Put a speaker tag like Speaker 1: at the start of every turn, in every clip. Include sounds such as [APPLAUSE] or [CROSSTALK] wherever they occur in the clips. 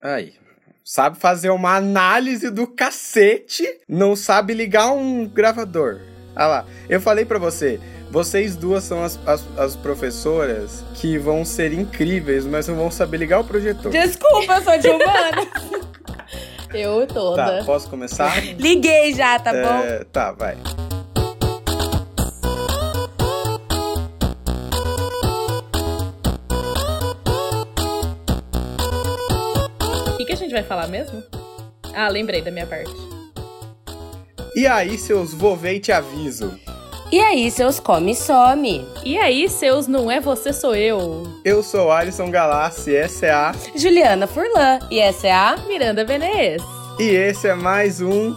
Speaker 1: Aí. Sabe fazer uma análise do cacete, não sabe ligar um gravador. Ah lá, eu falei pra você, vocês duas são as, as, as professoras que vão ser incríveis, mas não vão saber ligar o projetor.
Speaker 2: Desculpa, eu sou de humana. [LAUGHS] [LAUGHS]
Speaker 3: Eu toda.
Speaker 1: Tá, posso começar?
Speaker 2: Liguei já, tá bom?
Speaker 1: É, tá, vai.
Speaker 3: Gente vai falar mesmo? Ah, lembrei da minha parte.
Speaker 1: E aí, seus vovei te aviso.
Speaker 2: E aí, seus come e some.
Speaker 3: E aí, seus não é você, sou eu.
Speaker 1: Eu sou Alisson Galassi, essa é a...
Speaker 2: Juliana Furlan. E essa é a
Speaker 3: Miranda Venez.
Speaker 1: E esse é mais um...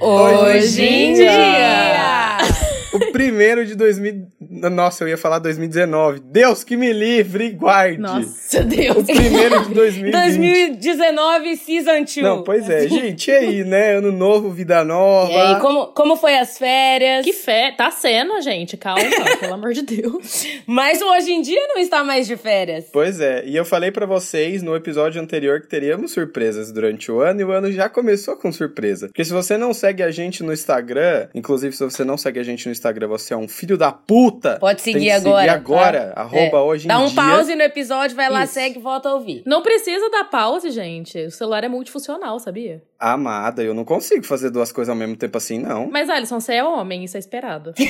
Speaker 2: Hoje em Dia.
Speaker 1: O primeiro de 2000... Nossa, eu ia falar 2019. Deus que me livre e guarde.
Speaker 3: Nossa, Deus.
Speaker 1: O primeiro de 2020.
Speaker 2: 2019 Season 2.
Speaker 1: Não, pois é. [LAUGHS] Gente, e aí, né? Ano novo, vida nova.
Speaker 2: E aí, como, como foi as férias?
Speaker 3: Que fé. Tá sendo, gente. Calma, [LAUGHS] pelo amor de Deus.
Speaker 2: Mas hoje em dia não está mais de férias.
Speaker 1: Pois é, e eu falei pra vocês no episódio anterior que teríamos surpresas durante o ano e o ano já começou com surpresa. Porque se você não segue a gente no Instagram, inclusive se você não segue a gente no Instagram, você é um filho da puta.
Speaker 2: Pode seguir
Speaker 1: Tem que
Speaker 2: agora,
Speaker 1: Seguir agora,
Speaker 2: tá?
Speaker 1: arroba
Speaker 2: É.
Speaker 1: hoje em
Speaker 2: Dá um
Speaker 1: dia.
Speaker 2: pause no episódio, vai lá,
Speaker 1: Isso.
Speaker 2: segue e volta a ouvir.
Speaker 3: Não precisa dar pause, gente. O celular é multifuncional, sabia?
Speaker 1: Amada, eu não consigo fazer duas coisas ao mesmo tempo assim, não.
Speaker 3: Mas, Alisson, você é homem, isso é esperado. [LAUGHS]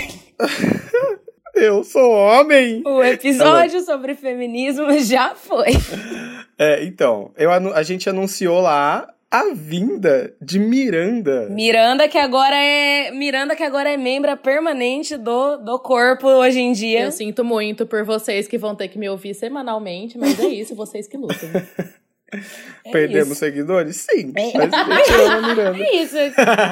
Speaker 1: Eu sou homem!
Speaker 2: O episódio sobre feminismo já foi. [LAUGHS]
Speaker 1: É, então, eu, a gente anunciou lá a vinda de Miranda.
Speaker 2: Miranda que agora é Miranda que agora é membro permanente do, do corpo hoje em dia.
Speaker 3: Eu sinto muito por vocês que vão ter que me ouvir semanalmente, mas é isso, vocês que lutam.
Speaker 1: Perdemos
Speaker 2: isso.
Speaker 1: seguidores? Sim.
Speaker 2: É.
Speaker 1: Mas a [LAUGHS] a.
Speaker 2: É isso.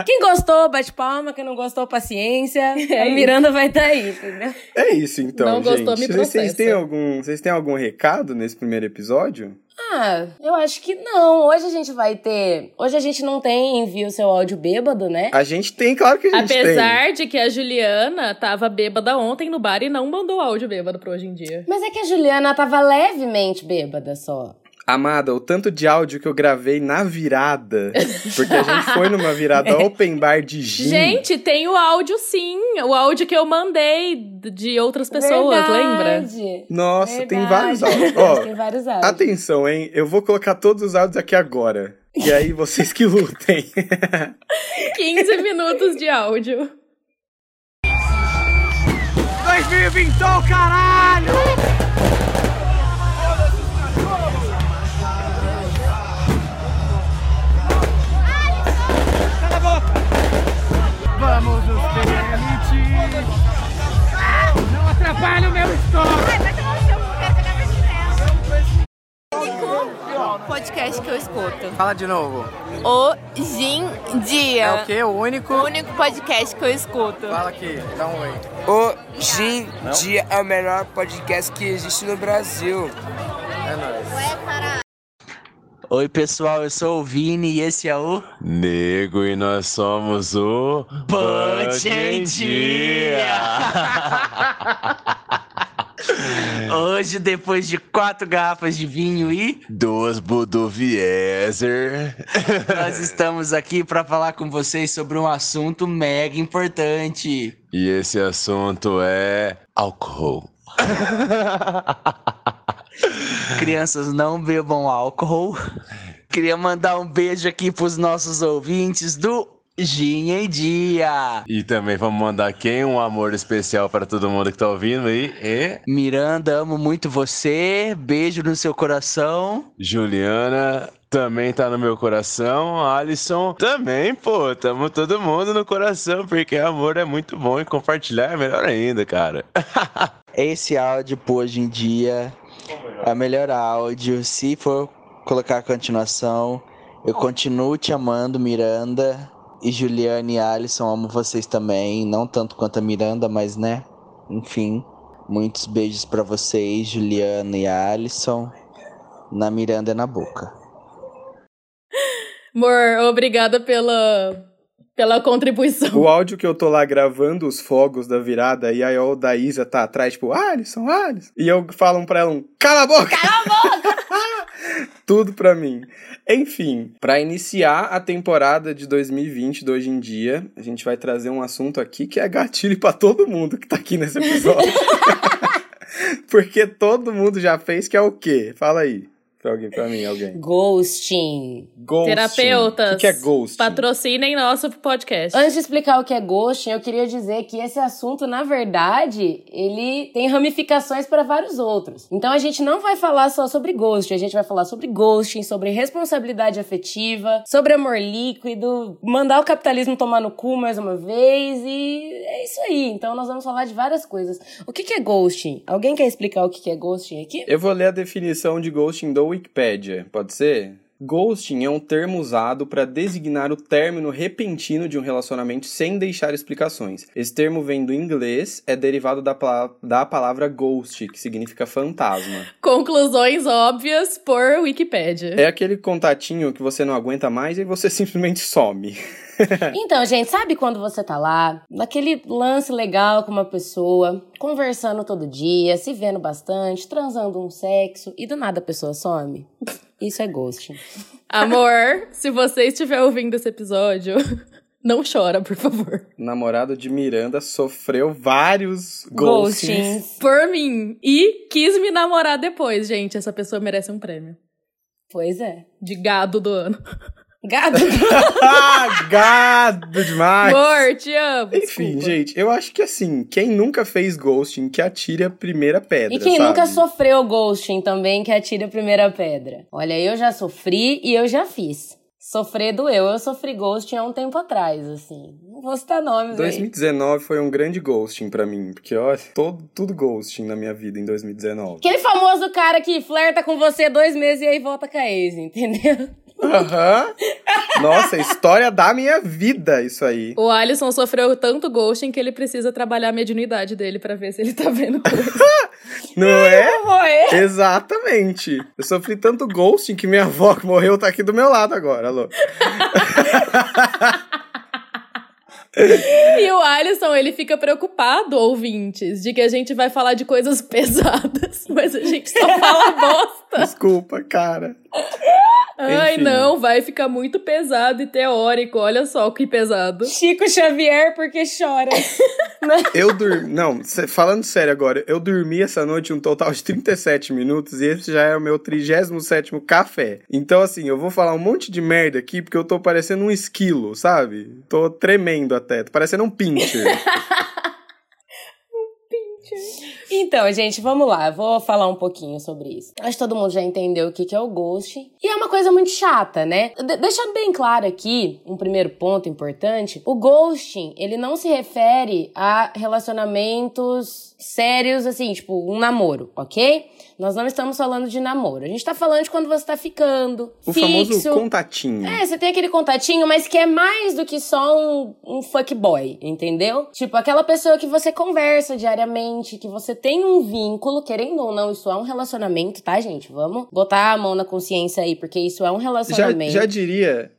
Speaker 2: Quem gostou, bate palma. Quem não gostou, paciência. [LAUGHS] a
Speaker 3: isso.
Speaker 2: Miranda vai estar aí, entendeu?
Speaker 1: É isso, então,
Speaker 3: Não
Speaker 1: gente.
Speaker 3: gostou, me
Speaker 1: Vocês- têm algum, vocês têm algum recado nesse primeiro episódio?
Speaker 2: Ah, eu acho que não. Hoje a gente vai ter. Hoje a gente não tem envio seu áudio bêbado, né?
Speaker 1: A gente tem, claro que a gente tem.
Speaker 3: Apesar de que a Juliana tava bêbada ontem no bar e não mandou áudio bêbado pra hoje em dia.
Speaker 2: Mas é que a Juliana tava levemente bêbada só.
Speaker 1: Amada, o tanto de áudio que eu gravei na virada, porque a gente foi numa virada [LAUGHS] open bar de gin.
Speaker 3: Gente, tem o áudio sim. O áudio que eu mandei de outras pessoas, lembra?
Speaker 2: Verdade.
Speaker 1: Nossa, tem
Speaker 2: Verdade.
Speaker 1: vários [LAUGHS] áudios. Ó,
Speaker 2: tem vários áudios.
Speaker 1: atenção, hein? Eu vou colocar todos os áudios aqui agora. E aí vocês que lutem. [LAUGHS]
Speaker 3: 15 minutos de áudio.
Speaker 1: 2020, caralho!
Speaker 4: Vamos nos permitir. Não atrapalhe o meu estoque.
Speaker 5: podcast que eu escuto.
Speaker 4: Fala de novo.
Speaker 5: Hoje em dia.
Speaker 4: É o quê? O único?
Speaker 5: O único podcast que eu escuto.
Speaker 4: Fala aqui, dá um oi.
Speaker 6: Hoje em dia é o melhor podcast que existe no Brasil.
Speaker 4: É nóis.
Speaker 7: Oi pessoal, eu sou o Vini e esse é o
Speaker 8: Nego e nós somos o
Speaker 7: Bud em Dia. [LAUGHS] Hoje, depois de quatro garrafas de vinho e
Speaker 8: Duas Budovieser.
Speaker 7: nós [LAUGHS] estamos aqui para falar com vocês sobre um assunto mega importante.
Speaker 8: E esse assunto é álcool. [LAUGHS]
Speaker 7: Crianças não bebam álcool. Queria mandar um beijo aqui pros nossos ouvintes do Gin em Dia.
Speaker 8: E também vamos mandar quem? Um amor especial para todo mundo que tá ouvindo aí. E
Speaker 7: Miranda, amo muito você. Beijo no seu coração.
Speaker 8: Juliana também tá no meu coração. Alisson também, pô. Tamo todo mundo no coração, porque amor é muito bom e compartilhar é melhor ainda, cara. [LAUGHS]
Speaker 7: Esse áudio, pô, hoje em dia, é o melhor áudio. Se for colocar a continuação, eu continuo te amando, Miranda. E Juliane e Alisson, amo vocês também. Não tanto quanto a Miranda, mas né? Enfim, muitos beijos pra vocês, Juliana e Alisson. Na Miranda e na boca.
Speaker 3: Amor, obrigada pela, pela contribuição.
Speaker 1: O áudio que eu tô lá gravando os fogos da virada e aí o da Isa tá atrás, tipo, Alisson, Alisson. E eu falo pra ela um, cala a boca! Cala a boca! [LAUGHS] Tudo pra mim. Enfim, pra iniciar a temporada de 2020 do Hoje em Dia, a gente vai trazer um assunto aqui que é gatilho pra todo mundo que tá aqui nesse episódio. [LAUGHS] Porque todo mundo já fez, que é o quê? Fala aí. Pra alguém, pra mim, alguém.
Speaker 2: Ghosting.
Speaker 1: Ghosting.
Speaker 3: Terapeutas.
Speaker 1: O que, que é ghosting?
Speaker 3: Patrocinem nosso podcast.
Speaker 2: Antes de explicar o que é ghosting, eu queria dizer que esse assunto, na verdade, ele tem ramificações para vários outros. Então a gente não vai falar só sobre ghosting, a gente vai falar sobre ghosting, sobre responsabilidade afetiva, sobre amor líquido, mandar o capitalismo tomar no cu mais uma vez e é isso aí. Então nós vamos falar de várias coisas. O que, que é ghosting? Alguém quer explicar o que, que é ghosting aqui?
Speaker 1: Eu vou ler a definição de ghosting do Wikipedia, pode ser? Ghosting é um termo usado para designar o término repentino de um relacionamento sem deixar explicações. Esse termo vem do inglês, é derivado da, da palavra ghost, que significa fantasma.
Speaker 3: Conclusões óbvias por Wikipédia.
Speaker 1: É aquele contatinho que você não aguenta mais e você [LAUGHS] simplesmente some. [LAUGHS]
Speaker 2: Então, gente, sabe quando você tá lá, naquele lance legal com uma pessoa, conversando todo dia, se vendo bastante, transando um sexo, e do nada a pessoa some? [LAUGHS] Isso é ghosting.
Speaker 3: Amor, se você estiver ouvindo esse episódio, [LAUGHS] não chora, por favor.
Speaker 1: O namorado de Miranda sofreu vários ghostings.
Speaker 2: Ghostings.
Speaker 3: Por mim. E quis me namorar depois, gente. Essa pessoa merece um prêmio.
Speaker 2: Pois é.
Speaker 3: De gado do ano.
Speaker 2: Gado. [LAUGHS]
Speaker 1: gado demais!
Speaker 3: Amor, te amo.
Speaker 1: Enfim,
Speaker 3: Desculpa.
Speaker 1: gente, eu acho que assim, quem nunca fez ghosting, que atire a primeira pedra,
Speaker 2: E quem
Speaker 1: sabe?
Speaker 2: nunca sofreu ghosting também, que atire a primeira pedra. Olha, eu já sofri e eu já fiz. Sofrer doeu. Eu sofri ghosting há um tempo atrás, assim. Não vou citar nomes aí.
Speaker 1: 2019 foi um grande ghosting pra mim, porque olha, todo, tudo ghosting na minha vida em 2019.
Speaker 2: Aquele famoso cara que flerta com você dois meses e aí volta com a ex, entendeu?
Speaker 1: Aham. Nossa, história da minha vida, isso aí.
Speaker 3: O Alisson sofreu tanto ghosting que ele precisa trabalhar a mediunidade dele pra ver se ele tá vendo [LAUGHS] coisa.
Speaker 1: Não é?
Speaker 2: Foi.
Speaker 1: Exatamente. Eu sofri tanto ghosting que minha avó que morreu tá aqui do meu lado agora, alô.
Speaker 3: e o Alisson, ele fica preocupado, ouvintes, de que a gente vai falar de coisas [LAUGHS] pesadas, mas a gente só fala bosta.
Speaker 1: Desculpa, cara.
Speaker 3: Ai,
Speaker 1: Enfim.
Speaker 3: não, vai ficar muito pesado e teórico. Olha só que pesado.
Speaker 2: Chico Xavier porque chora. [LAUGHS]
Speaker 1: Eu dormi. Não, falando sério agora, eu dormi essa noite um total de 37 minutos e esse já é o meu 37 café. Então, assim, eu vou falar um monte de merda aqui porque eu tô parecendo um esquilo, sabe? Tô tremendo até, tô parecendo um pincher. [LAUGHS]
Speaker 2: Então, gente, vamos lá. Vou falar um pouquinho sobre isso. Acho que todo mundo já entendeu o que que é o ghost. E é uma coisa muito chata, né? De deixando bem claro aqui, um primeiro ponto importante. O ghosting, ele não se refere a relacionamentos sérios, assim, tipo um namoro, ok? Nós não estamos falando de namoro. A gente tá falando de quando você tá ficando,
Speaker 1: O
Speaker 2: fixo.
Speaker 1: famoso contatinho.
Speaker 2: É, você tem aquele contatinho, mas que é mais do que só um, um fuckboy, entendeu? Tipo, aquela pessoa que você conversa diariamente, que você tem um vínculo, querendo ou não, isso é um relacionamento, tá, gente? Vamos botar a mão na consciência aí, porque isso é um
Speaker 1: Já,
Speaker 2: relacionamento.
Speaker 1: já diria.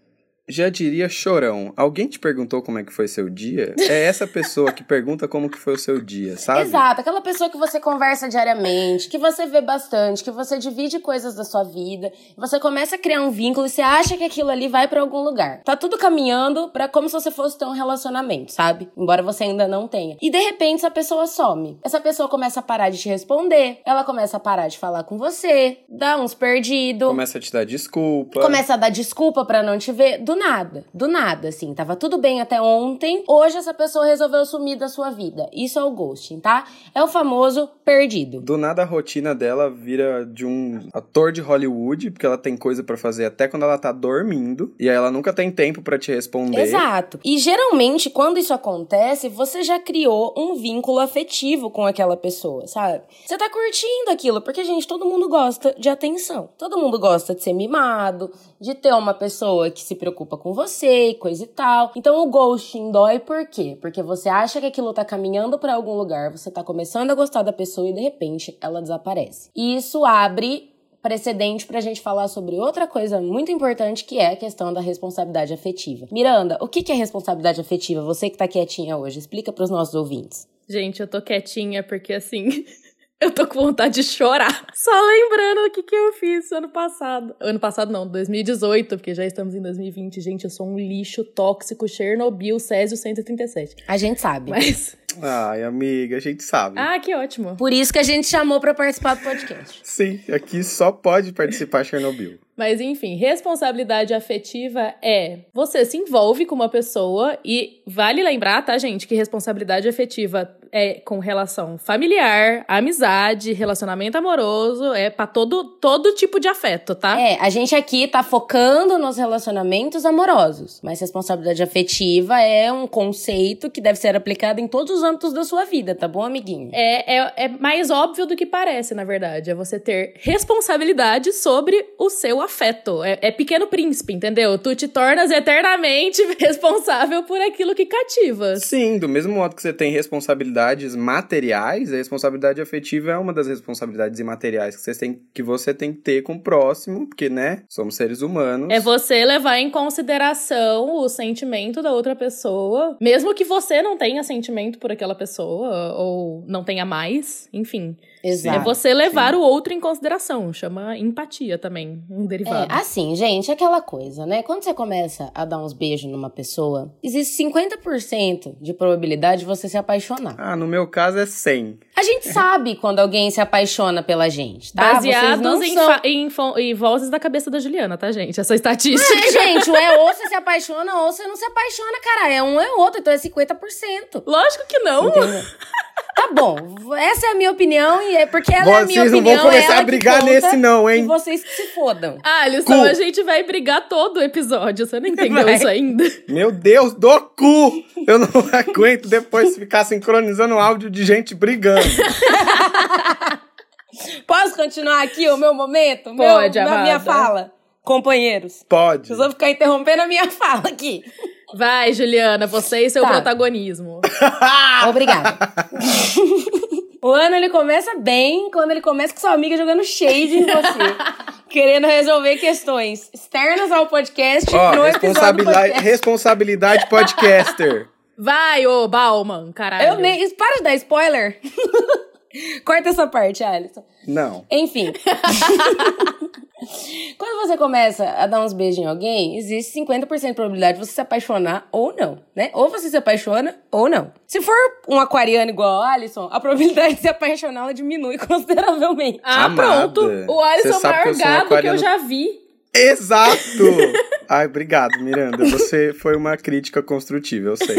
Speaker 1: Já diria chorão. Alguém te perguntou como é que foi seu dia? É essa pessoa que pergunta como que foi o seu dia, sabe?
Speaker 2: Exato, aquela pessoa que você conversa diariamente, que você vê bastante, que você divide coisas da sua vida, você começa a criar um vínculo e você acha que aquilo ali vai pra algum lugar. Tá tudo caminhando para como se você fosse ter um relacionamento, sabe? Embora você ainda não tenha. E de repente essa pessoa some. Essa pessoa começa a parar de te responder, ela começa a parar de falar com você, dá uns perdidos.
Speaker 1: Começa a te dar desculpa.
Speaker 2: Começa a dar desculpa pra não te ver. Do nada. Do nada, assim. Tava tudo bem até ontem. Hoje essa pessoa resolveu sumir da sua vida. Isso é o ghosting, tá? É o famoso perdido.
Speaker 1: Do nada a rotina dela vira de um ator de Hollywood, porque ela tem coisa pra fazer até quando ela tá dormindo, e aí ela nunca tem tempo pra te responder.
Speaker 2: Exato. E geralmente, quando isso acontece, você já criou um vínculo afetivo com aquela pessoa, sabe? Você tá curtindo aquilo, porque, gente, todo mundo gosta de atenção. Todo mundo gosta de ser mimado, de ter uma pessoa que se preocupa com você e coisa e tal. Então o ghosting dói por quê? Porque você acha que aquilo tá caminhando pra algum lugar, você tá começando a gostar da pessoa e de repente ela desaparece. E isso abre precedente pra gente falar sobre outra coisa muito importante que é a questão da responsabilidade afetiva. Miranda, o que é responsabilidade afetiva? Você que tá quietinha hoje, explica pros nossos ouvintes.
Speaker 3: Gente, eu tô quietinha porque assim. [LAUGHS] Eu tô com vontade de chorar. [LAUGHS] Só lembrando o que, que eu fiz ano passado. Ano passado não, 2018, porque já estamos em 2020. Gente, eu sou um lixo tóxico Chernobyl Césio 137.
Speaker 2: A gente sabe.
Speaker 3: Mas.
Speaker 1: Ai, amiga, a gente sabe.
Speaker 3: Ah, que ótimo.
Speaker 2: Por isso que a gente chamou pra participar do podcast. [LAUGHS]
Speaker 1: Sim, aqui só pode participar Chernobyl.
Speaker 3: Mas enfim, responsabilidade afetiva é você se envolve com uma pessoa e vale lembrar, tá, gente, que responsabilidade afetiva é com relação familiar, amizade, relacionamento amoroso, é pra todo todo tipo de afeto, tá?
Speaker 2: É, a gente aqui tá focando nos relacionamentos amorosos, mas responsabilidade afetiva é um conceito que deve ser aplicado em todos os âmbitos da sua vida, tá bom, amiguinho?
Speaker 3: É, é, é mais óbvio do que parece, na verdade. É você ter responsabilidade sobre o seu afeto. É, é pequeno príncipe, entendeu? Tu te tornas eternamente [LAUGHS] responsável por aquilo que cativa.
Speaker 1: Sim, do mesmo modo que você tem responsabilidades materiais, a responsabilidade afetiva é uma das responsabilidades imateriais que você tem que, você tem que ter com o próximo, porque, né, somos seres humanos.
Speaker 3: É você levar em consideração o sentimento da outra pessoa, mesmo que você não tenha sentimento por aquela pessoa, ou não tenha mais, enfim.
Speaker 2: Exato.
Speaker 3: É você levar o outro em consideração. Chama empatia também, um
Speaker 2: É,
Speaker 3: derivado.
Speaker 2: assim, gente, aquela coisa, né? Quando você começa a dar uns beijos numa pessoa, existe 50% de probabilidade de você se apaixonar.
Speaker 1: Ah, no meu caso é 100.
Speaker 2: A gente sabe quando alguém se apaixona pela gente, tá?
Speaker 3: Baseados em,
Speaker 2: são...
Speaker 3: em em vozes da cabeça da Juliana, tá, gente? Essa estatística.
Speaker 2: É, gente, é ou você se apaixona ou você não se apaixona, cara. É um é outro, então é 50%.
Speaker 3: Lógico que não.
Speaker 2: Entendeu? Tá bom, essa é a minha opinião e é porque ela é a minha
Speaker 1: Vocês não
Speaker 2: opinião.
Speaker 1: vão começar
Speaker 2: ela
Speaker 1: a brigar nesse não, hein?
Speaker 2: E vocês que se fodam.
Speaker 3: Alisson,
Speaker 1: Cu.
Speaker 3: a gente vai brigar todo o episódio. Você não [LAUGHS] entendeu
Speaker 2: Vai.
Speaker 3: isso ainda?
Speaker 1: Meu Deus, do cu! Eu não [LAUGHS] aguento depois ficar sincronizando áudio de gente brigando. [LAUGHS]
Speaker 2: Posso continuar aqui o meu momento?
Speaker 3: Pode,
Speaker 2: meu, a minha fala? Companheiros.
Speaker 1: Pode.
Speaker 2: Vocês vão ficar interrompendo a minha fala aqui.
Speaker 3: Vai, Juliana, você e seu
Speaker 2: Tá.
Speaker 3: protagonismo. [LAUGHS]
Speaker 2: Obrigada. o ano ele começa bem quando ele começa com sua amiga jogando shade em você. [LAUGHS] querendo resolver questões externas ao podcast
Speaker 1: Ó,
Speaker 2: no
Speaker 1: responsabilidade,
Speaker 2: podcast.
Speaker 1: responsabilidade podcaster.
Speaker 3: Vai, ô Bauman, caralho.
Speaker 2: Eu nem. Para de dar spoiler. [LAUGHS] [LAUGHS] Corta essa parte, Alisson.
Speaker 1: Não.
Speaker 2: Enfim. [LAUGHS] Quando você começa a dar uns beijos em alguém, existe 50% de probabilidade de você se apaixonar ou não, né? Ou você se apaixona ou não. Se for um aquariano igual o Alisson, a probabilidade de se apaixonar ela diminui [LAUGHS] consideravelmente.
Speaker 3: Ah,
Speaker 1: Amada,
Speaker 3: pronto. O Alisson é o maior
Speaker 1: eu sou um
Speaker 3: gado que eu
Speaker 1: aquariano-
Speaker 3: já vi.
Speaker 1: Exato! Ai, obrigado, Miranda. Você foi uma crítica construtiva, eu sei.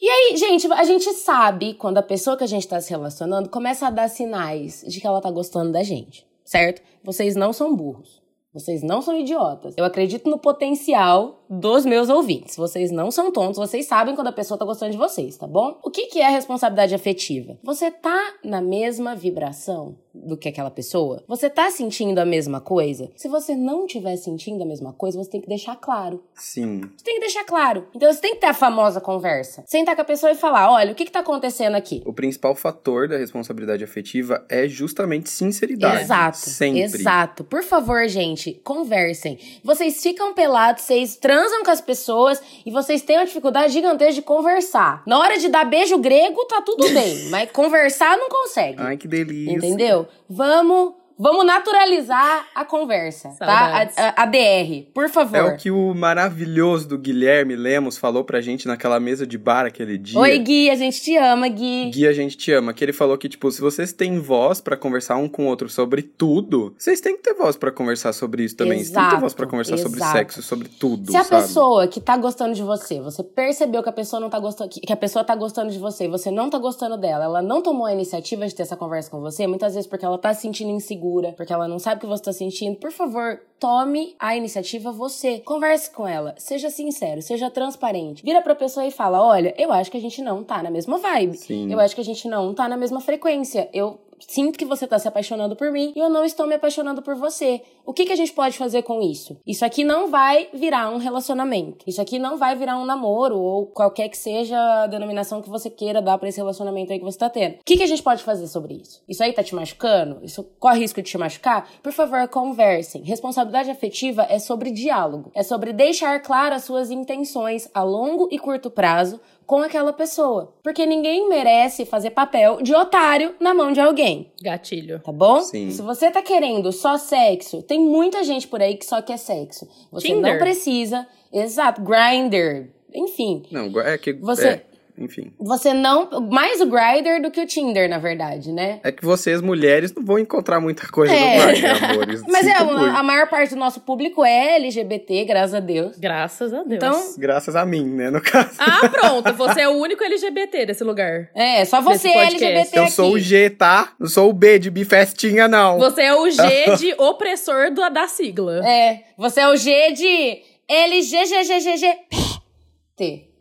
Speaker 2: E aí, gente, a gente sabe quando a pessoa que a gente tá se relacionando começa a dar sinais de que ela tá gostando da gente, certo? Vocês não são burros. Vocês não são idiotas. Eu acredito no potencial dos meus ouvintes. Vocês não são tontos, vocês sabem quando a pessoa tá gostando de vocês, tá bom? O que, que é a responsabilidade afetiva? Você tá na mesma vibração do que aquela pessoa? Você tá sentindo a mesma coisa? Se você não estiver sentindo a mesma coisa, você tem que deixar claro.
Speaker 1: Sim.
Speaker 2: Você tem que deixar claro. Então você tem que ter a famosa conversa. Sentar com a pessoa e falar: olha, o que, que tá acontecendo aqui?
Speaker 1: O principal fator da responsabilidade afetiva é justamente sinceridade.
Speaker 2: Exato.
Speaker 1: Sempre.
Speaker 2: Exato. Por favor, gente, conversem. Vocês ficam pelados, vocês transam com as pessoas e vocês têm uma dificuldade gigantesca de conversar. Na hora de dar beijo grego, tá tudo bem, mas conversar não consegue.
Speaker 1: Ai, que delícia.
Speaker 2: Entendeu? Vamos, vamos naturalizar a conversa,
Speaker 3: Saudades.
Speaker 2: tá? A, a, a DR, por favor.
Speaker 1: É o que o maravilhoso do Guilherme Lemos falou pra gente naquela mesa de bar aquele dia.
Speaker 2: Oi, Gui, a gente te ama, Gui.
Speaker 1: Gui, a gente te ama. Que ele falou que, tipo, se vocês têm voz pra conversar um com o outro sobre tudo, vocês têm que ter voz pra conversar sobre isso também. Vocês têm que ter voz pra
Speaker 2: Exato,
Speaker 1: conversar sobre
Speaker 2: exato.
Speaker 1: sexo, sobre tudo,
Speaker 2: Se a
Speaker 1: sabe?
Speaker 2: pessoa que tá gostando de você, você percebeu que a pessoa não tá gostando, que que a pessoa tá gostando de você e você não tá gostando dela, ela não tomou a iniciativa de ter essa conversa com você, muitas vezes porque ela tá se sentindo insegura, porque ela não sabe o que você tá sentindo, por favor, tome a iniciativa você. Converse com ela, seja sincero, seja transparente. Vira pra pessoa e fala: "Olha, eu acho que a gente não tá na mesma vibe.
Speaker 1: Sim.
Speaker 2: Eu acho que a gente não tá na mesma frequência. Eu sinto que você tá se apaixonando por mim e eu não estou me apaixonando por você. O que, que a gente pode fazer com isso? Isso aqui não vai virar um relacionamento. Isso aqui não vai virar um namoro ou qualquer que seja a denominação que você queira dar pra esse relacionamento aí que você tá tendo. O que, que a gente pode fazer sobre isso? Isso aí tá te machucando? Isso corre risco de te machucar? Por favor, conversem. Responsabilidade afetiva é sobre diálogo. É sobre deixar claro as suas intenções a longo e curto prazo com aquela pessoa. Porque ninguém merece fazer papel de otário na mão de alguém.
Speaker 3: Gatilho.
Speaker 2: Tá bom?
Speaker 1: Sim.
Speaker 2: Se você tá querendo só sexo, tem muita gente por aí que só quer sexo. Você
Speaker 3: Tinder.
Speaker 2: não precisa. Exato. Grinder. Enfim.
Speaker 1: Não, é que.
Speaker 2: Você-
Speaker 1: é, enfim.
Speaker 2: Você não. Mais o Grindr do que o Tinder, na verdade, né?
Speaker 1: É que vocês, mulheres, não vão encontrar muita coisa
Speaker 2: É.
Speaker 1: no Grindr, amores. [LAUGHS]
Speaker 2: Mas é,
Speaker 1: Sinto
Speaker 2: a,
Speaker 1: muito.
Speaker 2: a maior parte do nosso público é LGBT, graças a Deus.
Speaker 3: Graças a Deus.
Speaker 2: Então,
Speaker 1: Graças a mim, né, no caso.
Speaker 3: Ah, pronto. Você é o único LGBT desse lugar.
Speaker 2: é, só você
Speaker 3: podcast.
Speaker 2: LGBT
Speaker 1: Eu
Speaker 2: aqui.
Speaker 1: sou o G, tá? Não sou o B de bifestinha, não.
Speaker 3: Você é o G de [LAUGHS] opressor do, da sigla.
Speaker 2: É, você é o G de LGGGGG.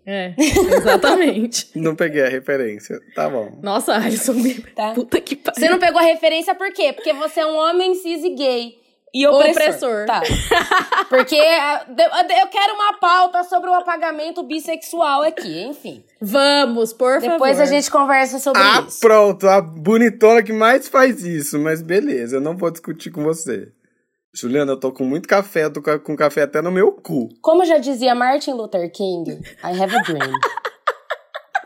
Speaker 3: É, exatamente. [LAUGHS]
Speaker 1: Não peguei a referência. Tá bom.
Speaker 3: Nossa, Alisson,
Speaker 2: Tá.
Speaker 3: puta que pariu.
Speaker 2: Você não pegou a referência por quê? Porque você é um homem cis e gay. E opressor.
Speaker 3: Opressor.
Speaker 2: Tá. [LAUGHS] Porque ah, eu quero uma pauta sobre o apagamento bissexual aqui, enfim.
Speaker 3: Vamos, por
Speaker 2: Depois
Speaker 3: favor.
Speaker 2: a gente conversa sobre
Speaker 1: Ah,
Speaker 2: isso.
Speaker 1: pronto. A bonitona que mais faz isso. Mas beleza, eu não vou discutir com você. Juliana, eu tô com muito café. Tô com café até no meu cu.
Speaker 2: Como já dizia Martin Luther King, I have a dream. [LAUGHS]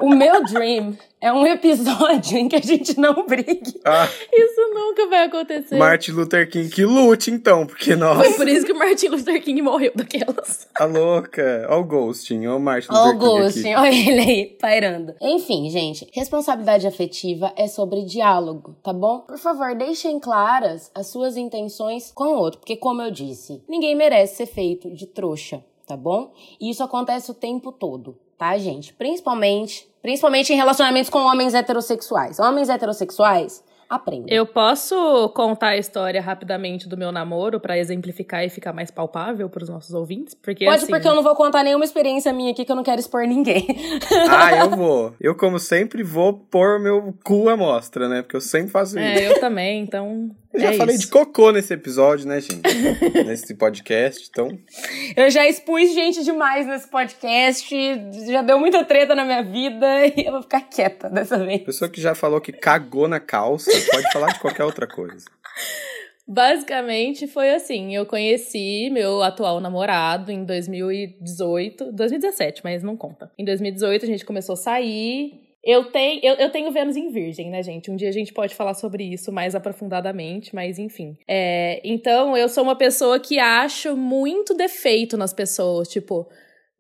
Speaker 2: o meu dream é um episódio em que a gente não brigue.
Speaker 1: Ah,
Speaker 3: Isso nunca vai acontecer.
Speaker 1: Martin Luther King, que lute então. Porque, nossa,
Speaker 3: Foi por isso que o Martin Luther King morreu daquelas.
Speaker 1: a louca. Ó o Ghosting, ó o Martin
Speaker 2: o
Speaker 1: Luther King
Speaker 2: Ghosting,
Speaker 1: aqui.
Speaker 2: olha ele aí, pairando. Enfim, gente, responsabilidade afetiva é sobre diálogo, tá bom? Por favor, deixem claras as suas intenções com o outro, porque como eu disse, ninguém merece ser feito de trouxa, tá bom? E isso acontece o tempo todo, tá, gente? Principalmente, principalmente em relacionamentos com homens heterossexuais. Homens heterossexuais, aprendem.
Speaker 3: Eu posso contar a história rapidamente do meu namoro pra exemplificar e ficar mais palpável pros nossos ouvintes? Porque
Speaker 2: Pode,
Speaker 3: assim,
Speaker 2: porque eu não vou contar nenhuma experiência minha aqui que eu não quero expor ninguém. [LAUGHS]
Speaker 1: Ah, eu vou. Eu, como sempre, vou pôr meu cu à mostra, né? Porque eu sempre faço isso.
Speaker 3: É, eu também, então.
Speaker 1: Eu já
Speaker 3: é
Speaker 1: falei
Speaker 3: isso.
Speaker 1: de cocô nesse episódio, né, gente? [LAUGHS] nesse podcast, então.
Speaker 2: Eu já expus gente demais nesse podcast, já deu muita treta na minha vida [LAUGHS] e eu vou ficar quieta dessa vez.
Speaker 1: Pessoa que já falou que cagou na calça, pode falar de qualquer outra coisa.
Speaker 3: Basicamente foi assim, eu conheci meu atual namorado em 2018, 2017, mas não conta. Em 2018 a gente começou a sair. Eu tenho, eu, eu tenho Vênus em Virgem, né, gente? Um dia a gente pode falar sobre isso mais aprofundadamente, mas enfim. É, então, eu sou uma pessoa que acho muito defeito nas pessoas. Tipo,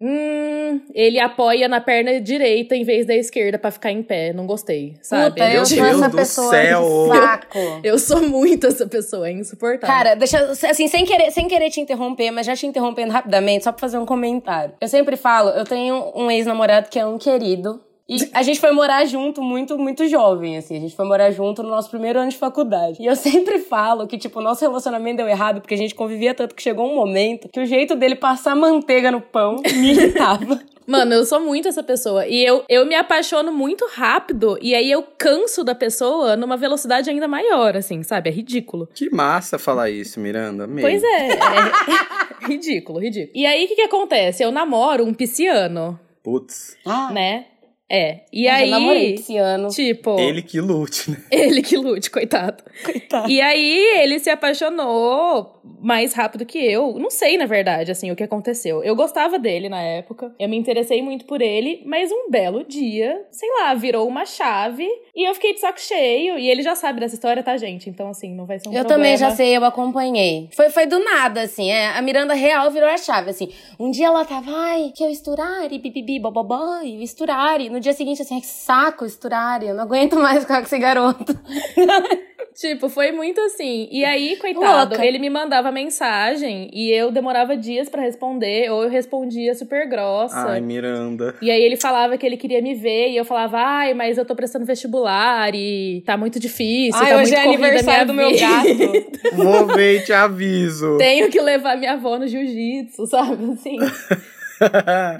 Speaker 3: hum, ele apoia na perna direita em vez da esquerda pra ficar em pé. Não gostei, sabe?
Speaker 2: Puta, eu
Speaker 1: Meu
Speaker 2: sou
Speaker 1: Deus
Speaker 2: essa
Speaker 1: do
Speaker 2: pessoa
Speaker 1: céu.
Speaker 2: saco.
Speaker 3: Eu sou muito essa pessoa, é insuportável.
Speaker 2: Cara, deixa, assim, sem querer, sem querer te interromper, mas já te interrompendo rapidamente, só pra fazer um comentário. Eu sempre falo, eu tenho um ex-namorado que é um querido. E a gente foi morar junto muito, muito jovem, assim. A gente foi morar junto no nosso primeiro ano de faculdade. E eu sempre falo que, tipo, o nosso relacionamento deu errado porque a gente convivia tanto que chegou um momento que o jeito dele passar manteiga no pão me irritava.
Speaker 3: Mano, eu sou muito essa pessoa. E eu, eu me apaixono muito rápido. E aí eu canso da pessoa numa velocidade ainda maior, assim, sabe? É ridículo.
Speaker 1: Que massa falar isso, Miranda. Amei.
Speaker 3: Pois é, é ridículo, ridículo. E aí o que, que acontece? Eu namoro um pisciano,
Speaker 1: Putz,
Speaker 2: Ah,
Speaker 3: né? É. E
Speaker 2: eu já
Speaker 3: aí.
Speaker 2: namorei esse ano.
Speaker 3: Tipo.
Speaker 1: ele que lute, né? [LAUGHS]
Speaker 3: Ele que lute, coitado.
Speaker 2: Coitado.
Speaker 3: E aí ele se apaixonou mais rápido que eu. Não sei, na verdade, assim, o que aconteceu. Eu gostava dele na época. Eu me interessei muito por ele, mas um belo dia, sei lá, virou uma chave e eu fiquei de saco cheio. E ele já sabe dessa história, tá, gente? Então, assim, não vai ser um
Speaker 2: Eu
Speaker 3: problema.
Speaker 2: também já sei, eu acompanhei. Foi, foi do nada, assim, é. A Miranda real virou a chave, assim. Um dia ela tava, ai, que eu esturare, bibibi, bobobó, e eu esturare. No dia seguinte, assim, ai, que saco, esturare, eu não aguento mais ficar com esse garoto. [LAUGHS]
Speaker 3: Tipo, foi muito assim. E aí, coitado,
Speaker 2: Louca.
Speaker 3: ele me mandava mensagem e eu demorava dias pra responder, ou eu respondia super grossa.
Speaker 1: Ai, Miranda.
Speaker 3: E aí ele falava que ele queria me ver, e eu falava, ai, mas eu tô prestando vestibular e tá muito difícil,
Speaker 2: ai,
Speaker 3: tá
Speaker 2: hoje
Speaker 3: muito
Speaker 2: é aniversário do meu gato.
Speaker 1: Vou ver e te aviso.
Speaker 3: Tenho que levar minha avó no jiu-jitsu, sabe? Assim. [LAUGHS]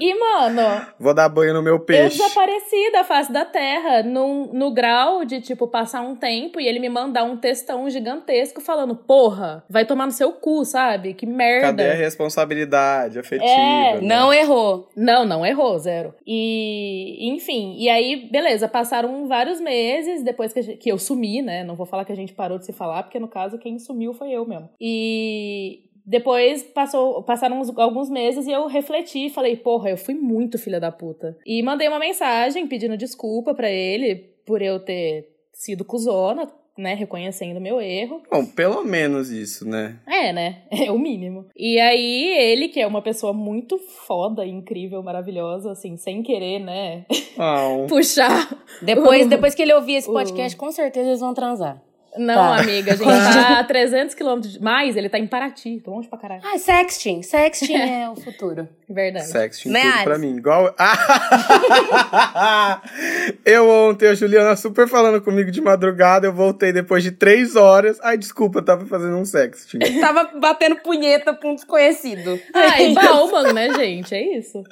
Speaker 3: E, mano,
Speaker 1: Vou dar banho no meu
Speaker 3: eu
Speaker 1: peixe.
Speaker 3: desapareci da face da terra num, no grau de, tipo, passar um tempo e ele me mandar um textão gigantesco falando, porra, vai tomar no seu cu, sabe? Que merda.
Speaker 1: Cadê a responsabilidade afetiva?
Speaker 3: É,
Speaker 1: né?
Speaker 2: Não errou.
Speaker 3: Não, não errou, zero. E, enfim, e aí, beleza, passaram vários meses depois que, gente- que eu sumi, né? Não vou falar que a gente parou de se falar, porque no caso quem sumiu foi eu mesmo. E depois passou, passaram uns- alguns meses e eu refleti e falei, porra, eu fui muito filha da puta. E mandei uma mensagem pedindo desculpa pra ele por eu ter sido cuzona, né? Reconhecendo meu erro.
Speaker 1: Bom, pelo menos isso, né?
Speaker 3: É, né? [LAUGHS] É o mínimo. E aí, ele, que é uma pessoa muito foda, incrível, maravilhosa, assim, sem querer, né?
Speaker 1: Não. [LAUGHS]
Speaker 3: Puxar.
Speaker 2: Depois, depois que ele ouvir esse podcast, com certeza eles vão transar.
Speaker 3: Não,
Speaker 2: Tá.
Speaker 3: amiga, a gente tá a 300 quilômetros mais, ele tá em Paraty, tô longe pra caralho.
Speaker 2: Ah, sexting. Sexting [LAUGHS] é o futuro.
Speaker 3: Verdade.
Speaker 1: Sexting
Speaker 2: Né,
Speaker 1: tudo pra mim. Igual. [LAUGHS] eu ontem, a Juliana super falando comigo de madrugada, eu voltei depois de três horas. Ai, desculpa, eu tava fazendo um sexting. [LAUGHS]
Speaker 2: Tava batendo punheta pra um desconhecido.
Speaker 3: Ai, Bauman, né, gente? É isso.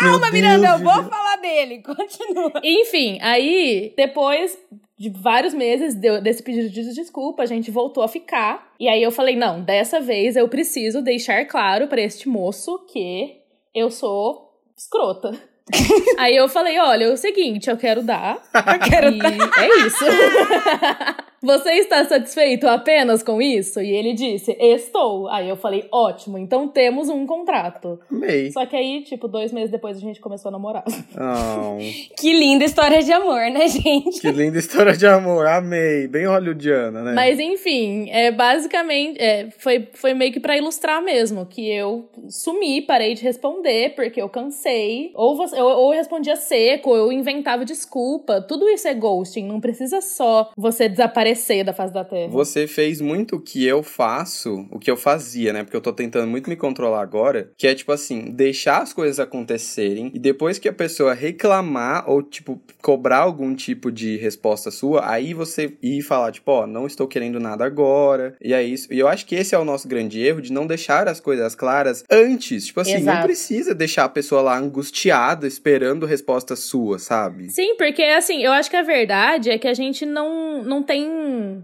Speaker 2: Calma, Miranda, eu vou falar dele. Continua.
Speaker 3: Enfim, aí, depois de vários meses deu- desse pedido de desculpa, a gente voltou a ficar. E aí eu falei: não, dessa vez eu preciso deixar claro pra este moço que eu sou escrota. [LAUGHS] aí eu falei: olha, é o seguinte, eu quero dar. [LAUGHS]
Speaker 2: Eu quero
Speaker 3: e é isso. [LAUGHS] Você está satisfeito apenas com isso? E ele disse: Estou. Aí eu falei: ótimo, então temos um contrato.
Speaker 1: Amei.
Speaker 3: Só que aí, tipo, dois meses depois a gente começou a namorar.
Speaker 1: Oh, [LAUGHS]
Speaker 2: Que linda história de amor, né, gente?
Speaker 1: que linda história de amor. Amei. Bem hollywoodiana, né?
Speaker 3: Mas enfim, é basicamente é, foi, foi meio que pra ilustrar mesmo que eu sumi, parei de responder porque eu cansei. Ou, você, ou, ou eu respondia seco, ou eu inventava desculpa. Tudo isso é ghosting. Não precisa só você desaparecer da face da terra.
Speaker 1: Você fez muito o que eu faço, o que eu fazia, né? Porque eu tô tentando muito me controlar agora, que é tipo assim, deixar as coisas acontecerem e depois que a pessoa reclamar ou tipo cobrar algum tipo de resposta sua, aí você ir falar tipo, ó, não estou querendo nada agora. E é isso. E eu acho que esse é o nosso grande erro de não deixar as coisas claras antes. Tipo assim, não
Speaker 2: Exato.
Speaker 1: precisa deixar a pessoa lá angustiada esperando resposta sua, sabe?
Speaker 3: Sim, porque assim, eu acho que a verdade é que a gente não, não tem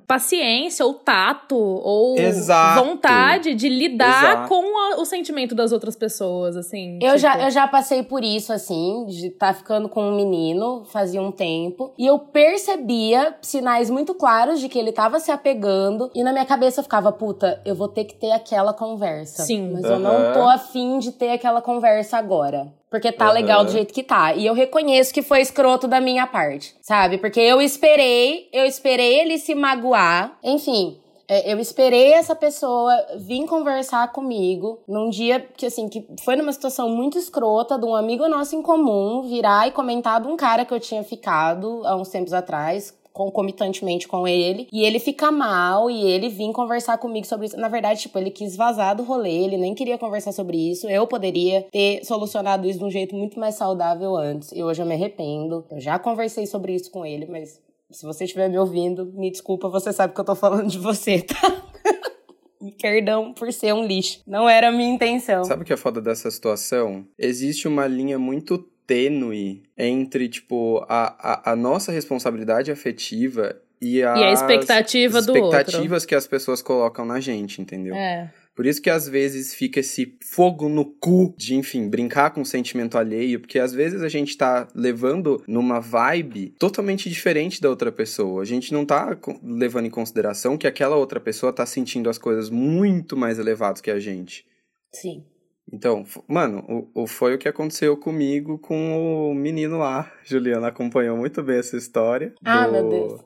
Speaker 3: paciência ou tato ou
Speaker 1: Exato.
Speaker 3: vontade de lidar
Speaker 1: Exato.
Speaker 3: com a- o sentimento das outras pessoas, assim.
Speaker 2: Eu,
Speaker 3: tipo-
Speaker 2: já, eu já passei por isso, assim, de estar ficando com um menino fazia um tempo. E eu percebia sinais muito claros de que ele tava se apegando. E na minha cabeça ficava, puta, eu vou ter que ter aquela conversa.
Speaker 3: Sim.
Speaker 2: Mas eu não tô afim de ter aquela conversa agora. Porque tá
Speaker 1: Aham.
Speaker 2: legal do jeito que tá. E eu reconheço que foi escroto da minha parte, sabe? Porque eu esperei, eu esperei ele se magoar. Enfim, é, eu esperei essa pessoa vir conversar comigo num dia que, assim, que foi numa situação muito escrota de um amigo nosso em comum virar e comentar de um cara que eu tinha ficado há uns tempos atrás. Concomitantemente com ele, e ele fica mal, e ele vir conversar comigo sobre isso. Na verdade, tipo, ele quis vazar do rolê, ele nem queria conversar sobre isso. Eu poderia ter solucionado isso de um jeito muito mais saudável antes, e hoje eu me arrependo. Eu já conversei sobre isso com ele, mas se você estiver me ouvindo, me desculpa, você sabe que eu tô falando de você, tá? [LAUGHS] Perdão por ser um lixo. Não era a minha intenção.
Speaker 1: Sabe o que é foda dessa situação? Existe uma linha muito tênue entre, tipo, a, a, a nossa responsabilidade afetiva e, as
Speaker 3: E a expectativa do outro.
Speaker 1: expectativas que as pessoas colocam na gente, entendeu?
Speaker 3: É.
Speaker 1: Por isso que às vezes fica esse fogo no cu de, enfim, brincar com o sentimento alheio, porque às vezes a gente tá levando numa vibe totalmente diferente da outra pessoa. A gente não tá levando em consideração que aquela outra pessoa tá sentindo as coisas muito mais elevadas que a gente.
Speaker 2: Sim.
Speaker 1: Então, mano, o, o- foi o que aconteceu comigo com o menino lá. Juliana acompanhou muito bem essa história.
Speaker 2: Ah,
Speaker 1: do-
Speaker 2: meu Deus.